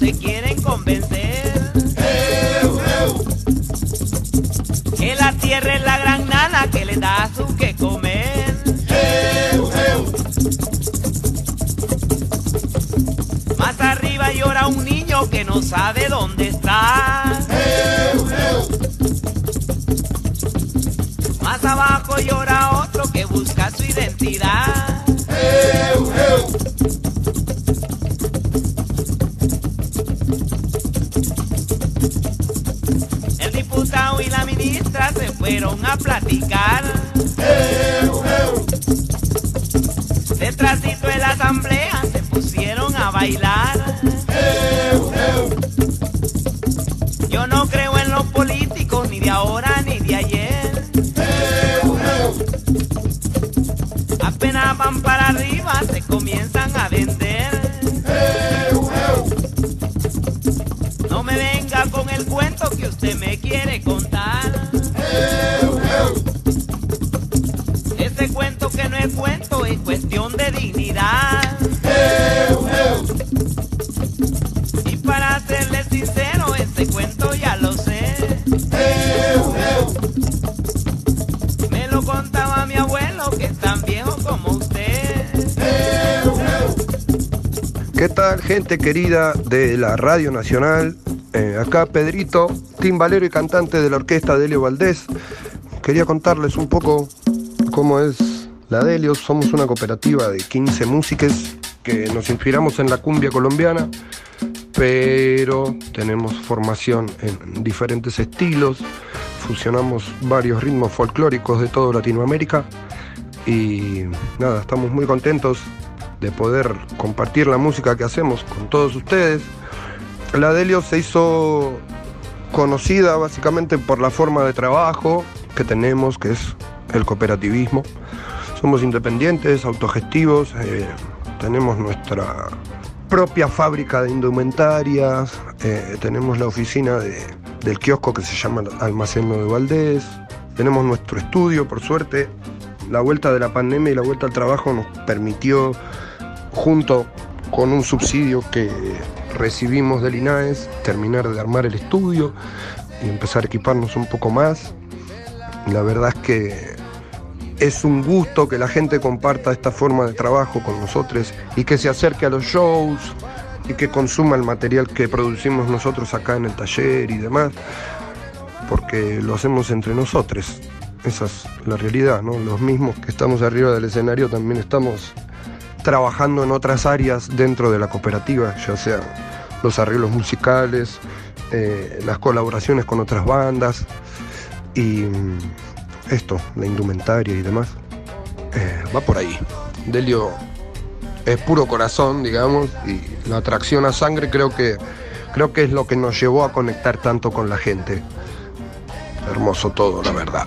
se quieren convencer eu, eu. que la tierra es la gran nana que le da a su que comer. Eu, Más arriba llora un niño que no sabe dónde está. Más abajo llora otro que busca su identidad. Eu, eu. volvieron a platicar. Eu, eu. Detrásito de la asamblea se pusieron a bailar. Yo no creo en los políticos ni de ahora ni de ayer. Apenas van para arriba, se comienza dignidad. Y para serle sincero, ese cuento ya lo sé. Me lo contaba mi abuelo que es tan viejo como usted. ¿Qué tal, gente querida de la Radio Nacional? Eh, acá Pedrito, timbalero y cantante de la orquesta de Helio Valdés. Quería contarles un poco cómo es la Delio. Somos una cooperativa de 15 músicos que nos inspiramos en la cumbia colombiana, pero tenemos formación en diferentes estilos. Fusionamos varios ritmos folclóricos de toda Latinoamérica y nada, estamos muy contentos de poder compartir la música que hacemos con todos ustedes. La Delio se hizo conocida básicamente por la forma de trabajo que tenemos, que es el cooperativismo. Somos independientes, autogestivos, eh, tenemos nuestra propia fábrica de indumentarias, eh, tenemos la oficina de- del kiosco que se llama Almacén de Valdés, tenemos nuestro estudio, por suerte. La vuelta de la pandemia y la vuelta al trabajo nos permitió, junto con un subsidio que recibimos del INAES, terminar de armar el estudio y empezar a equiparnos un poco más. La verdad es que es un gusto que la gente comparta esta forma de trabajo con nosotros y que se acerque a los shows y que consuma el material que producimos nosotros acá en el taller y demás, porque lo hacemos entre nosotros. Esa es la realidad, ¿no? Los mismos que estamos arriba del escenario también estamos trabajando en otras áreas dentro de la cooperativa, ya sea los arreglos musicales, eh, las colaboraciones con otras bandas y esto, la indumentaria y demás. Eh, va por ahí. Delio es puro corazón, digamos, y la atracción a sangre creo que, creo que es lo que nos llevó a conectar tanto con la gente. Hermoso todo, la verdad.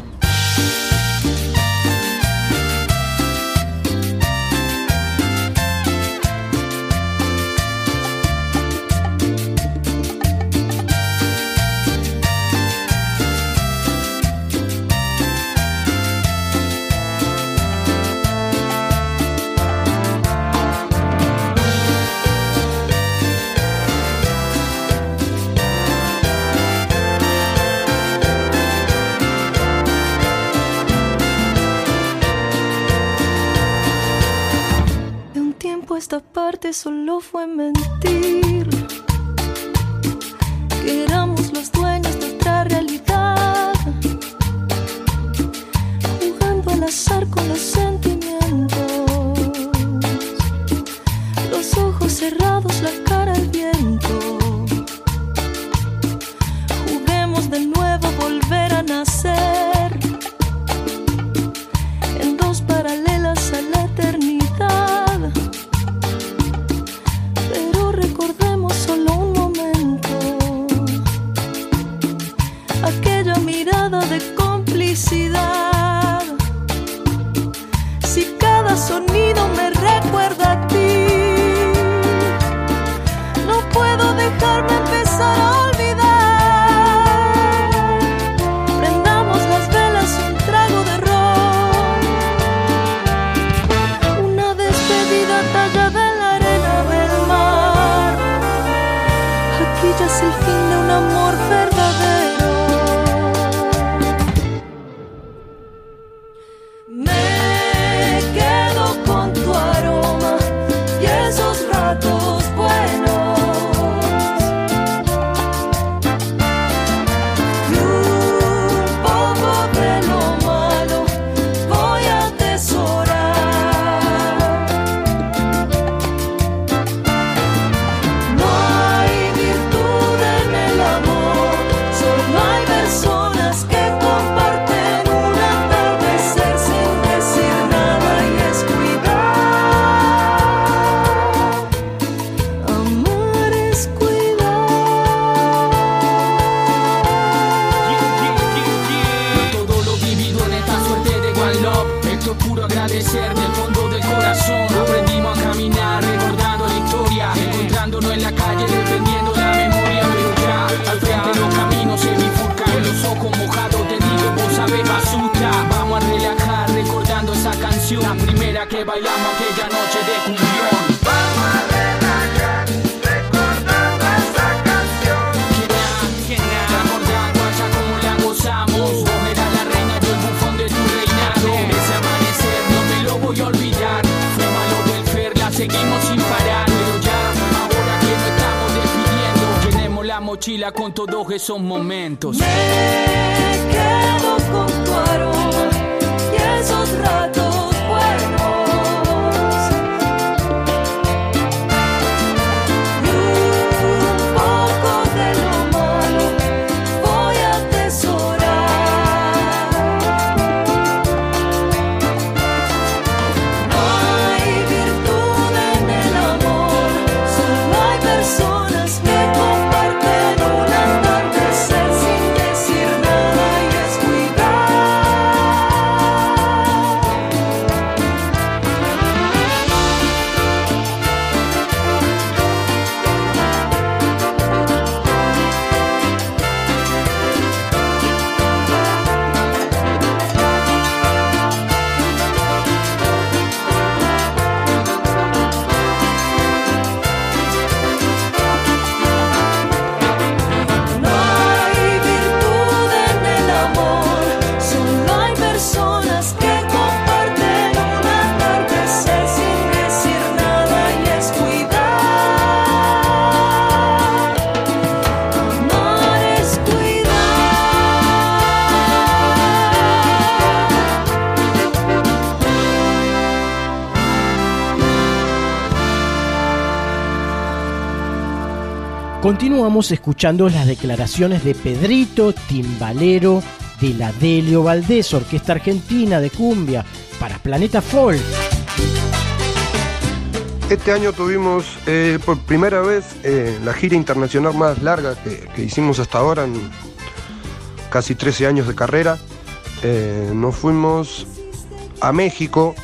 Parte solo fue mentir. Con todos esos momentos. Continuamos escuchando las declaraciones de Pedrito Timbalero de la Delio Valdés, Orquesta Argentina de Cumbia, para Planeta Folk. Este año tuvimos eh, por primera vez eh, la gira internacional más larga que, hicimos hasta ahora, en casi 13 años de carrera. Eh, nos fuimos a México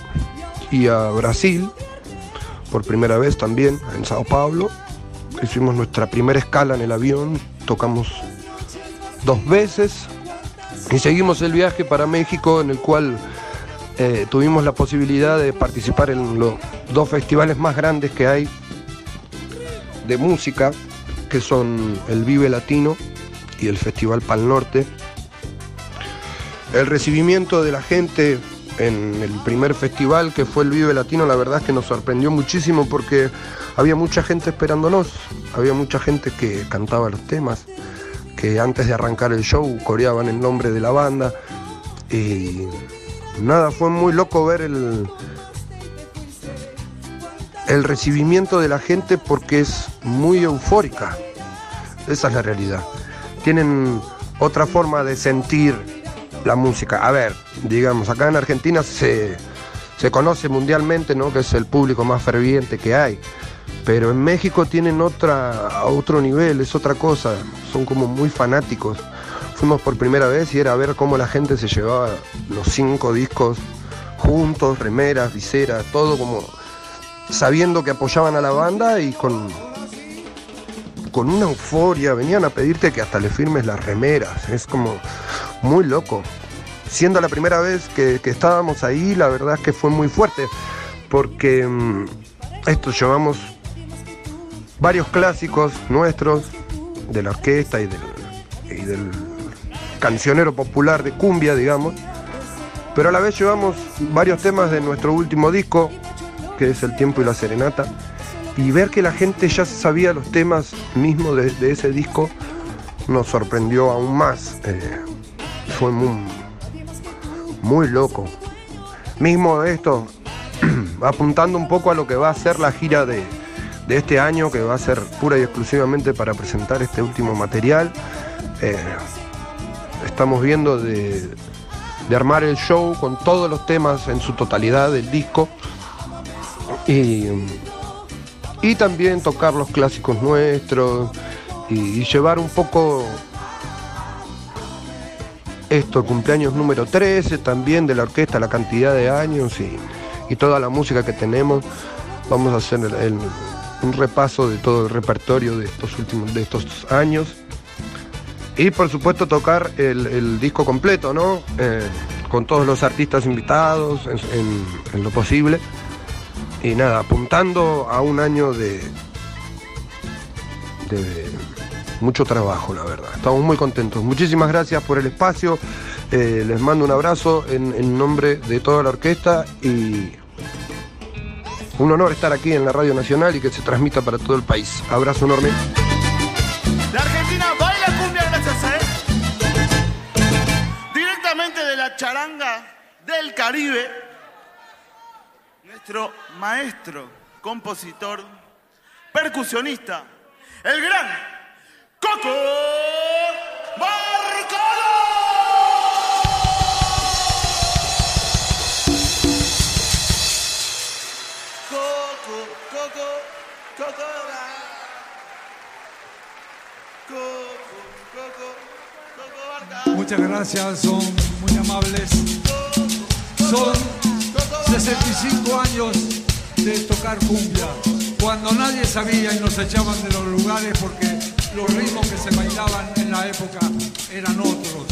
y a Brasil, por primera vez también, en Sao Paulo. Hicimos nuestra primera escala en el avión, tocamos dos veces y seguimos el viaje para México en el cual eh, tuvimos la posibilidad de participar en los dos festivales más grandes que hay de música, que son el Vive Latino y el Festival Pal Norte. El recibimiento de la gente en el primer festival que fue el Vive Latino, la verdad es que nos sorprendió muchísimo porque había mucha gente esperándonos, había mucha gente que cantaba los temas, que antes de arrancar el show coreaban el nombre de la banda y nada, fue muy loco ver el, el recibimiento de la gente porque es muy eufórica. Esa es la realidad. Tienen otra forma de sentir la música. A ver, digamos, acá en Argentina se, se conoce mundialmente, ¿no? Que es el público más ferviente que hay. Pero en México tienen otra, otro nivel, es otra cosa. Son como muy fanáticos. Fuimos por primera vez y era ver cómo la gente se llevaba los cinco discos juntos, remeras, viseras, todo como sabiendo que apoyaban a la banda y con, con una euforia. Venían a pedirte que hasta le firmes las remeras. Es como muy loco. Siendo la primera vez que, estábamos ahí, la verdad es que fue muy fuerte. Porque mm, esto llevamos varios clásicos nuestros de la orquesta y del, cancionero popular de cumbia, digamos. Pero a la vez llevamos varios temas de nuestro último disco, que es El tiempo y la serenata. Y ver que la gente ya sabía los temas mismos de, de ese disco nos sorprendió aún más. Eh, fue muy, muy loco. Mismo esto, (clears throat) apuntando un poco a lo que va a ser la gira de, de este año, que va a ser pura y exclusivamente para presentar este último material. Eh, estamos viendo de, armar el show con todos los temas en su totalidad del disco. Y, y también tocar los clásicos nuestros y, llevar un poco esto, cumpleaños número 13 también de la orquesta, la cantidad de años y, y toda la música que tenemos. Vamos a hacer el- un repaso de todo el repertorio de estos últimos de estos años. Y por supuesto tocar el, el disco completo, ¿no? Eh, con todos los artistas invitados en, lo posible. y nada, apuntando a un año de, mucho trabajo, la verdad. Estamos muy contentos. Muchísimas gracias por el espacio. Eh, les mando un abrazo en nombre de toda la orquesta y un honor estar aquí en la Radio Nacional y que se transmita para todo el país. Abrazo enorme. La Argentina baila cumbia gracias a él. Directamente de la charanga del Caribe, nuestro maestro, compositor, percusionista, el gran Coco Coco, Muchas gracias, son muy amables. Son 65 años de tocar cumbia. Cuando nadie sabía y nos echaban de los lugares porque los ritmos que se bailaban en la época eran otros.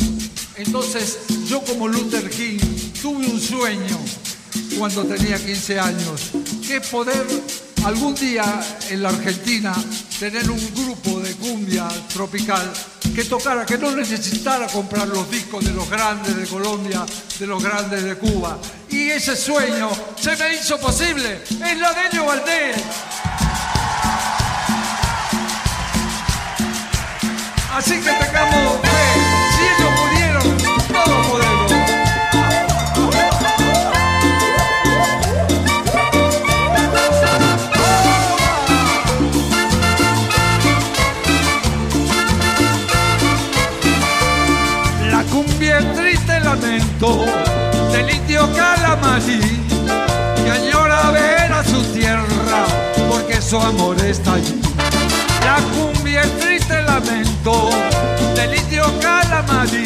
Entonces, yo como Luther King tuve un sueño cuando tenía 15 años, que poder algún día en la Argentina tener un grupo de cumbia tropical que tocara, que no necesitara comprar los discos de los grandes de Colombia, de los grandes de Cuba. Y ese sueño se me hizo posible. Es la de Valdés. Así que tengamos. Indio Calamarí que añora ver a su tierra porque su amor está allí. La cumbia es triste lamento del Calamarí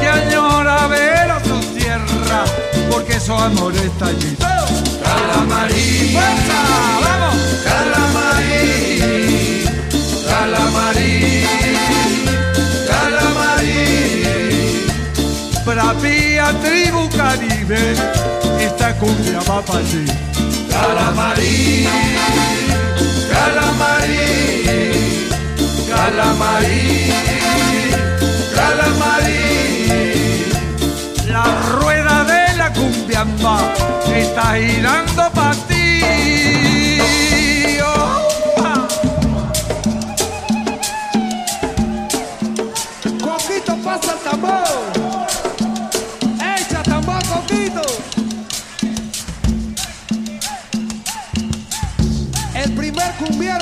que añora ver a su tierra porque su amor está allí. Calamarí, vamos, Calamarí, Calamarí, Calamarí. Bravía tribu caribe, esta cumbia va para allí. Calamarí, Calamarí, Calamarí, Calamarí. La rueda de la cumbiamba está girando para ti. Oh, ah.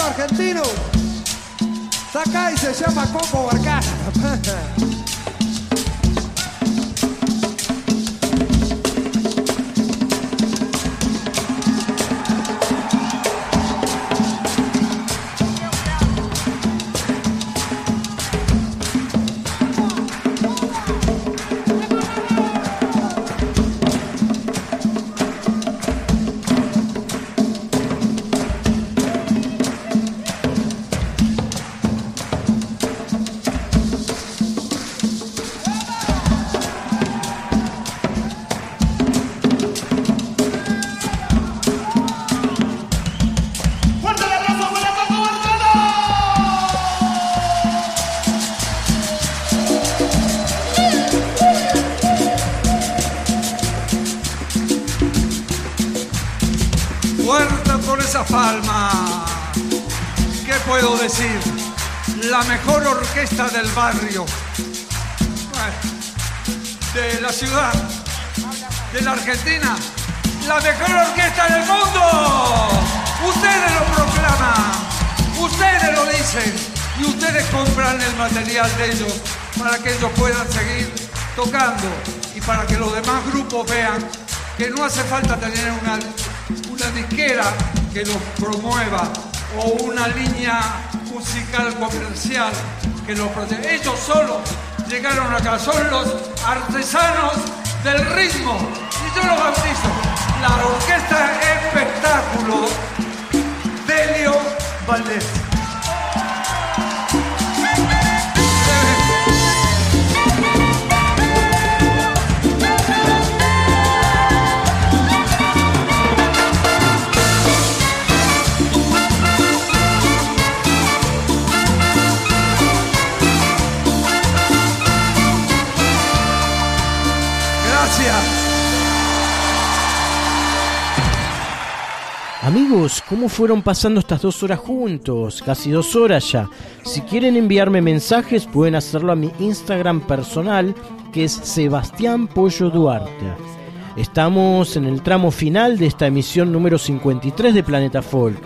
Argentino. Está acá y se llama Coco Barcana. ¡Fuerte (laughs) del barrio, de la ciudad, de la Argentina, la mejor orquesta del mundo. Ustedes lo proclaman, ustedes lo dicen y ustedes compran el material de ellos para que ellos puedan seguir tocando y para que los demás grupos vean que no hace falta tener una, una disquera que los promueva o una línea musical comercial que los proteja. Ellos solos llegaron acá, son los artesanos del ritmo y yo los bautizo. La orquesta espectáculo Delio Valdés. Amigos, ¿cómo fueron pasando estas dos horas juntos? Casi dos horas ya. Si quieren enviarme mensajes pueden hacerlo a mi Instagram personal que es Sebastián Pollo Duarte. Estamos en el tramo final de esta emisión número 53 de Planeta Folk.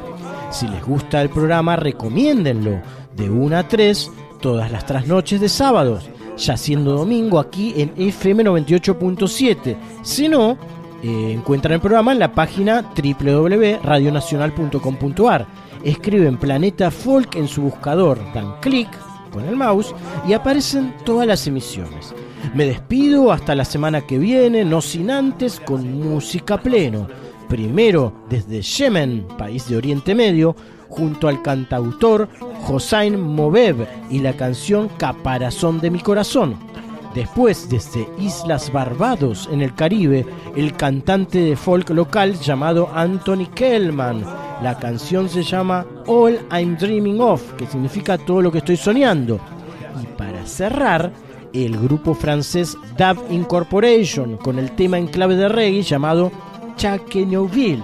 Si les gusta el programa, recomiéndenlo de 1 a 3 todas las trasnoches de sábados, ya siendo domingo aquí en FM 98.7. Si no, eh, encuentran el programa en la página www.radionacional.com.ar. Escriben Planeta Folk en su buscador, dan clic con el mouse y aparecen todas las emisiones. Me despido hasta la semana que viene, no sin antes con música pleno. Primero desde Yemen, país de Oriente Medio, junto al cantautor Hossein Mobev y la canción Caparazón de mi corazón. Después, desde Islas Barbados, en el Caribe, el cantante de folk local llamado Anthony Kellman. La canción se llama All I'm Dreaming Of, que significa todo lo que estoy soñando. Y para cerrar, el grupo francés Dub Incorporation, con el tema en clave de reggae llamado Chaque Neuville,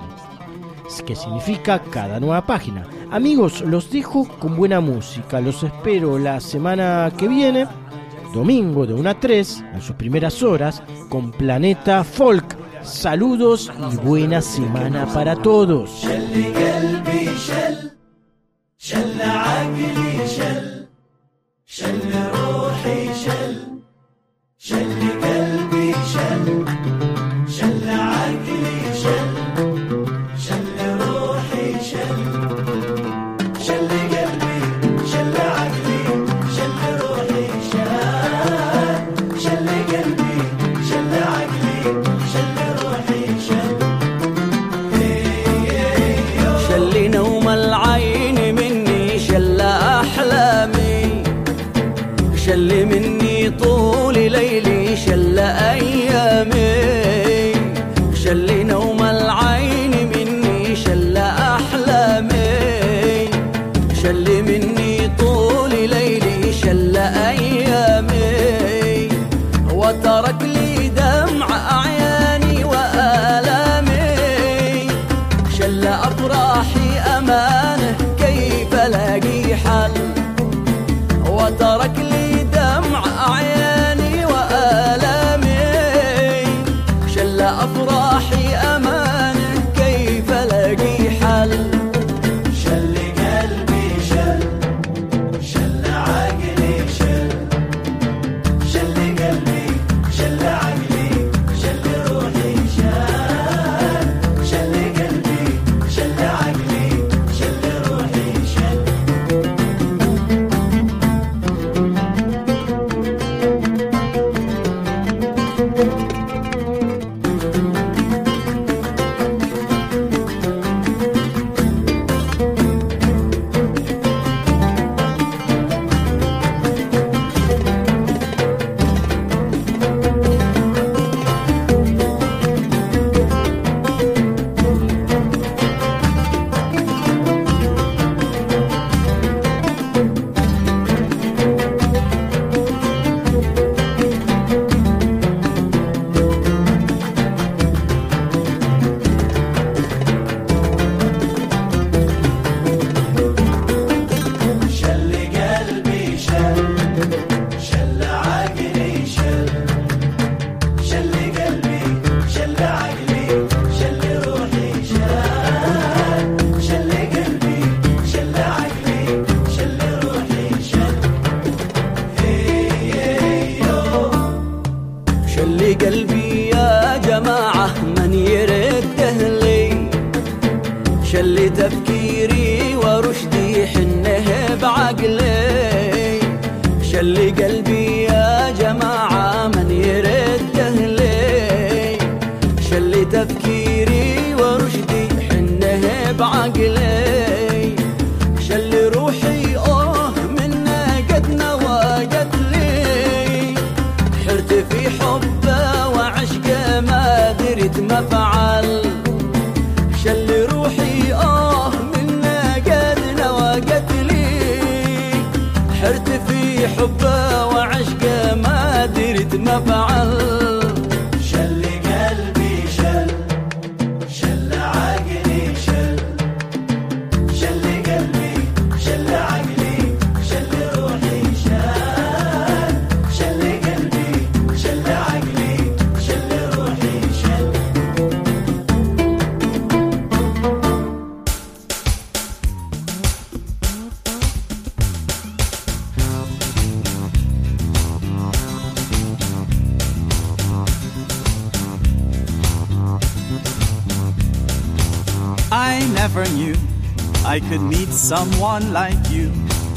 que significa cada nueva página. Amigos, los dejo con buena música. Los espero la semana que viene domingo de 1 a 3, en sus primeras horas, con Planeta Folk. Saludos y buena semana para todos. شل قلبي شل شل عقلي شل شل روحي شل شل قلبي شل شل شل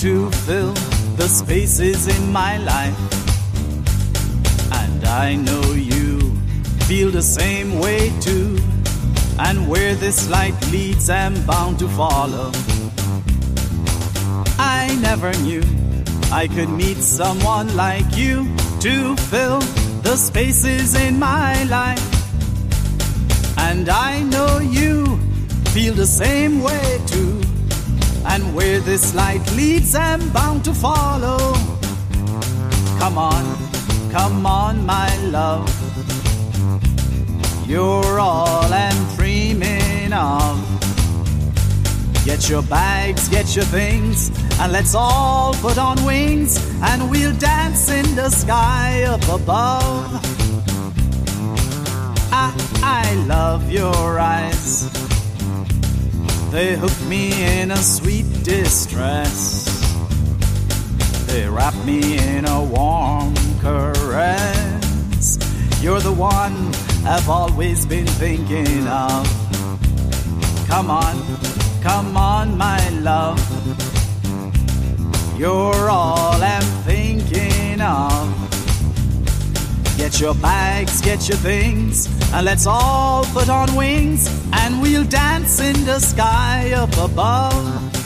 to fill the spaces in my life. And I know you feel the same way too. And where this light leads, I'm bound to follow. I never knew I could meet someone like you to fill the spaces in my life. And I know you feel the same way too. And where this light leads, I'm bound to follow. Come on, come on, my love. You're all I'm dreaming of. Get your bags, get your things, and let's all put on wings, and we'll dance in the sky up above. I, I love your eyes. They hook me in a sweet distress. They wrap me in a warm caress. You're the one I've always been thinking of. Come on, come on, my love. You're all I'm thinking of. Get your bags, get your things, and let's all put on wings, and we'll dance in the sky up above.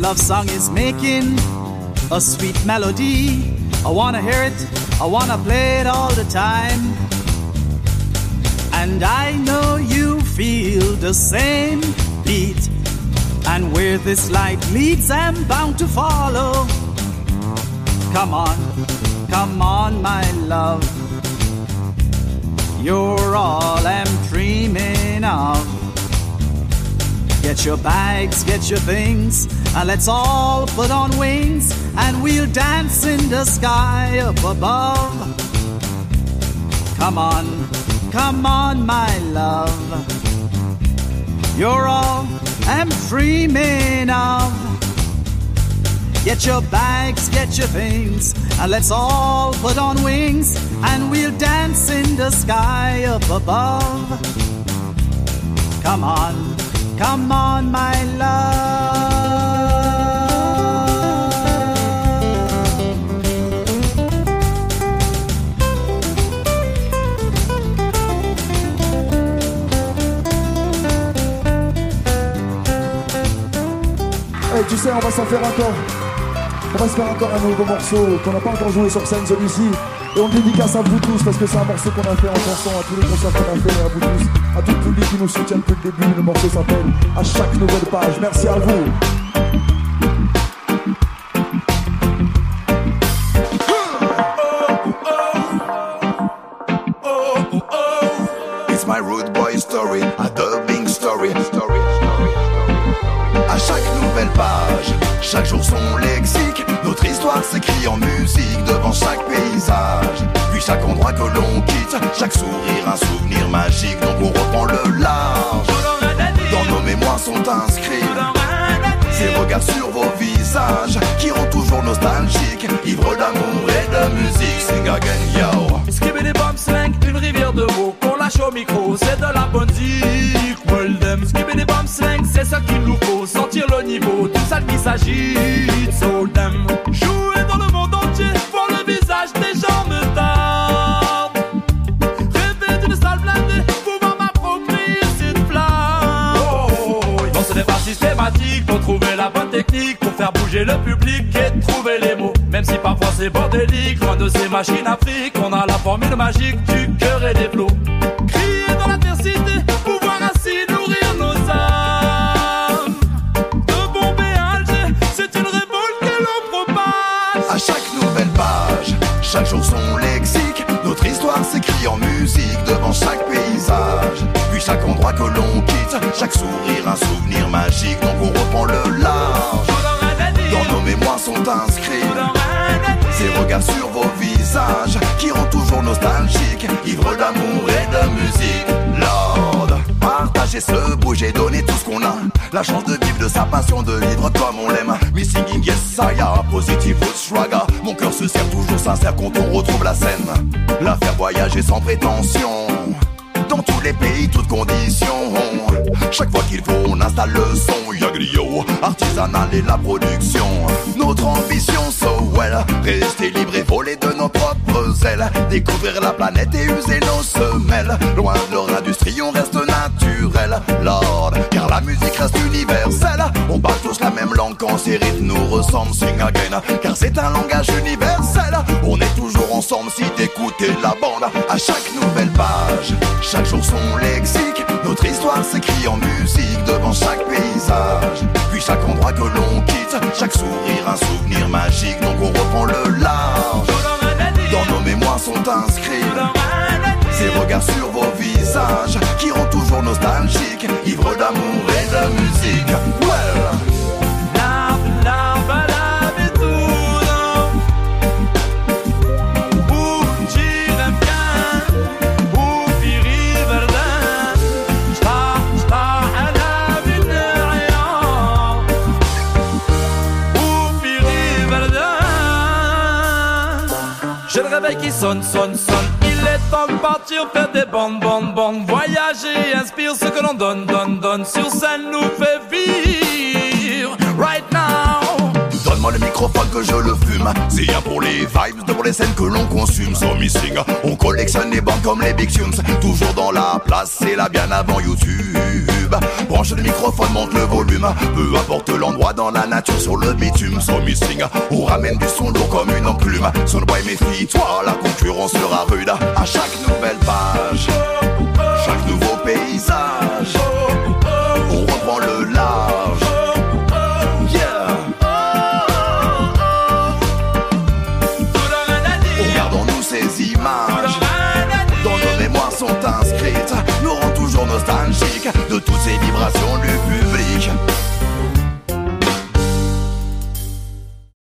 Love song is making a sweet melody. I wanna hear it, I wanna play it all the time. And I know you feel the same beat. And where this light leads, I'm bound to follow. Come on, come on, my love. You're all I'm dreaming of. Get your bags, get your things, and let's all put on wings, and we'll dance in the sky up above. Come on, come on, my love. You're all I'm dreaming of. Get your bags, get your things, and let's all put on wings, and we'll dance in the sky up above. Come on, come on, my love. Tu sais, on va s'en faire encore. On va se faire encore un nouveau morceau qu'on n'a pas encore joué sur scène, celui-ci. Et on dédicace à vous tous parce que c'est un morceau qu'on a fait en chanson à tous les concerts qu'on a fait, à vous tous, à tout le public qui nous soutient depuis le début. Le morceau s'appelle À chaque nouvelle page. Merci à vous. Chaque jour son lexique, notre histoire s'écrit en musique devant chaque paysage. Puis chaque endroit que l'on quitte, chaque sourire un souvenir magique, donc on reprend le large. Dans nos mémoires sont inscrits ces regards sur vos visages qui rendent toujours nostalgiques, ivres d'amour et de musique. Sing again, yo. Skibidi bum slang, une rivière de mots qu'on lâche au micro, c'est de la bonne zik. Well them, skibidi bum slang, c'est ce qu'il nous faut, sentir le niveau, tout ça qui s'agite. So them, jouer dans le trouver la bonne technique pour faire bouger le public et trouver les mots. Même si parfois c'est bordélique, loin de ces machines afriques, on a la formule magique du cœur et des flots. Crier dans l'adversité, pouvoir ainsi nourrir nos âmes. De Bombay à Alger, c'est une révolte que l'on propage. À chaque nouvelle page, chaque jour son lexique, notre histoire s'écrit en musique devant chaque paysage. Chaque endroit que l'on quitte, chaque sourire un souvenir magique, donc on reprend le large. Dans nos mémoires sont inscrits ces regards sur vos visages qui rend toujours nostalgique, ivre d'amour et de musique. Lord, partager, se bouger, donner tout ce qu'on a. La chance de vivre de sa passion, de vivre comme on l'aime. Me singing yes, saya, positive swagger. Mon cœur se serre toujours sincère quand on retrouve la scène. La faire voyager sans prétention. Dans tous les pays, toutes conditions. Chaque fois qu'il faut, on installe le son. Yagrio, artisanal et la production. Notre ambition, so well. Rester libre et voler de nos propres ailes. Découvrir la planète et user nos semelles. Loin de leur industrie, on reste naturel. Lord, car la musique reste universelle. On parle tous la même langue quand ces rythmes nous ressemblent. Sing again, car c'est un langage universel. On est toujours ensemble si t'écoutais la bande. À chaque nouvelle page, jour son lexique. Notre histoire s'écrit en musique devant chaque paysage. Puis chaque endroit que l'on quitte, chaque sourire un souvenir magique. Donc on reprend le large. Dans nos mémoires sont inscrits ces regards sur vos visages qui rendent toujours nostalgiques, ivres d'amour et de musique. Qui sonne, sonne, sonne. Il est temps de partir faire des bandes, bandes, bandes. Voyager inspire ce que l'on donne, donne, donne. Sur scène nous fait vivre le microphone que je le fume. C'est rien pour les vibes, devant les scènes que l'on consume. Sans missing, on collectionne les bandes comme les Big Tunes. Toujours dans la place, c'est là bien avant YouTube. Branche le microphone, monte le volume. Peu importe l'endroit dans la nature, sur le bitume. Sans missing, on ramène du son lourd comme une enclume. Son bois et mes filles, toi, la concurrence sera rude. À chaque nouvelle page, chaque nouveau paysage, on reprend le large. de toutes ces vibrations du public.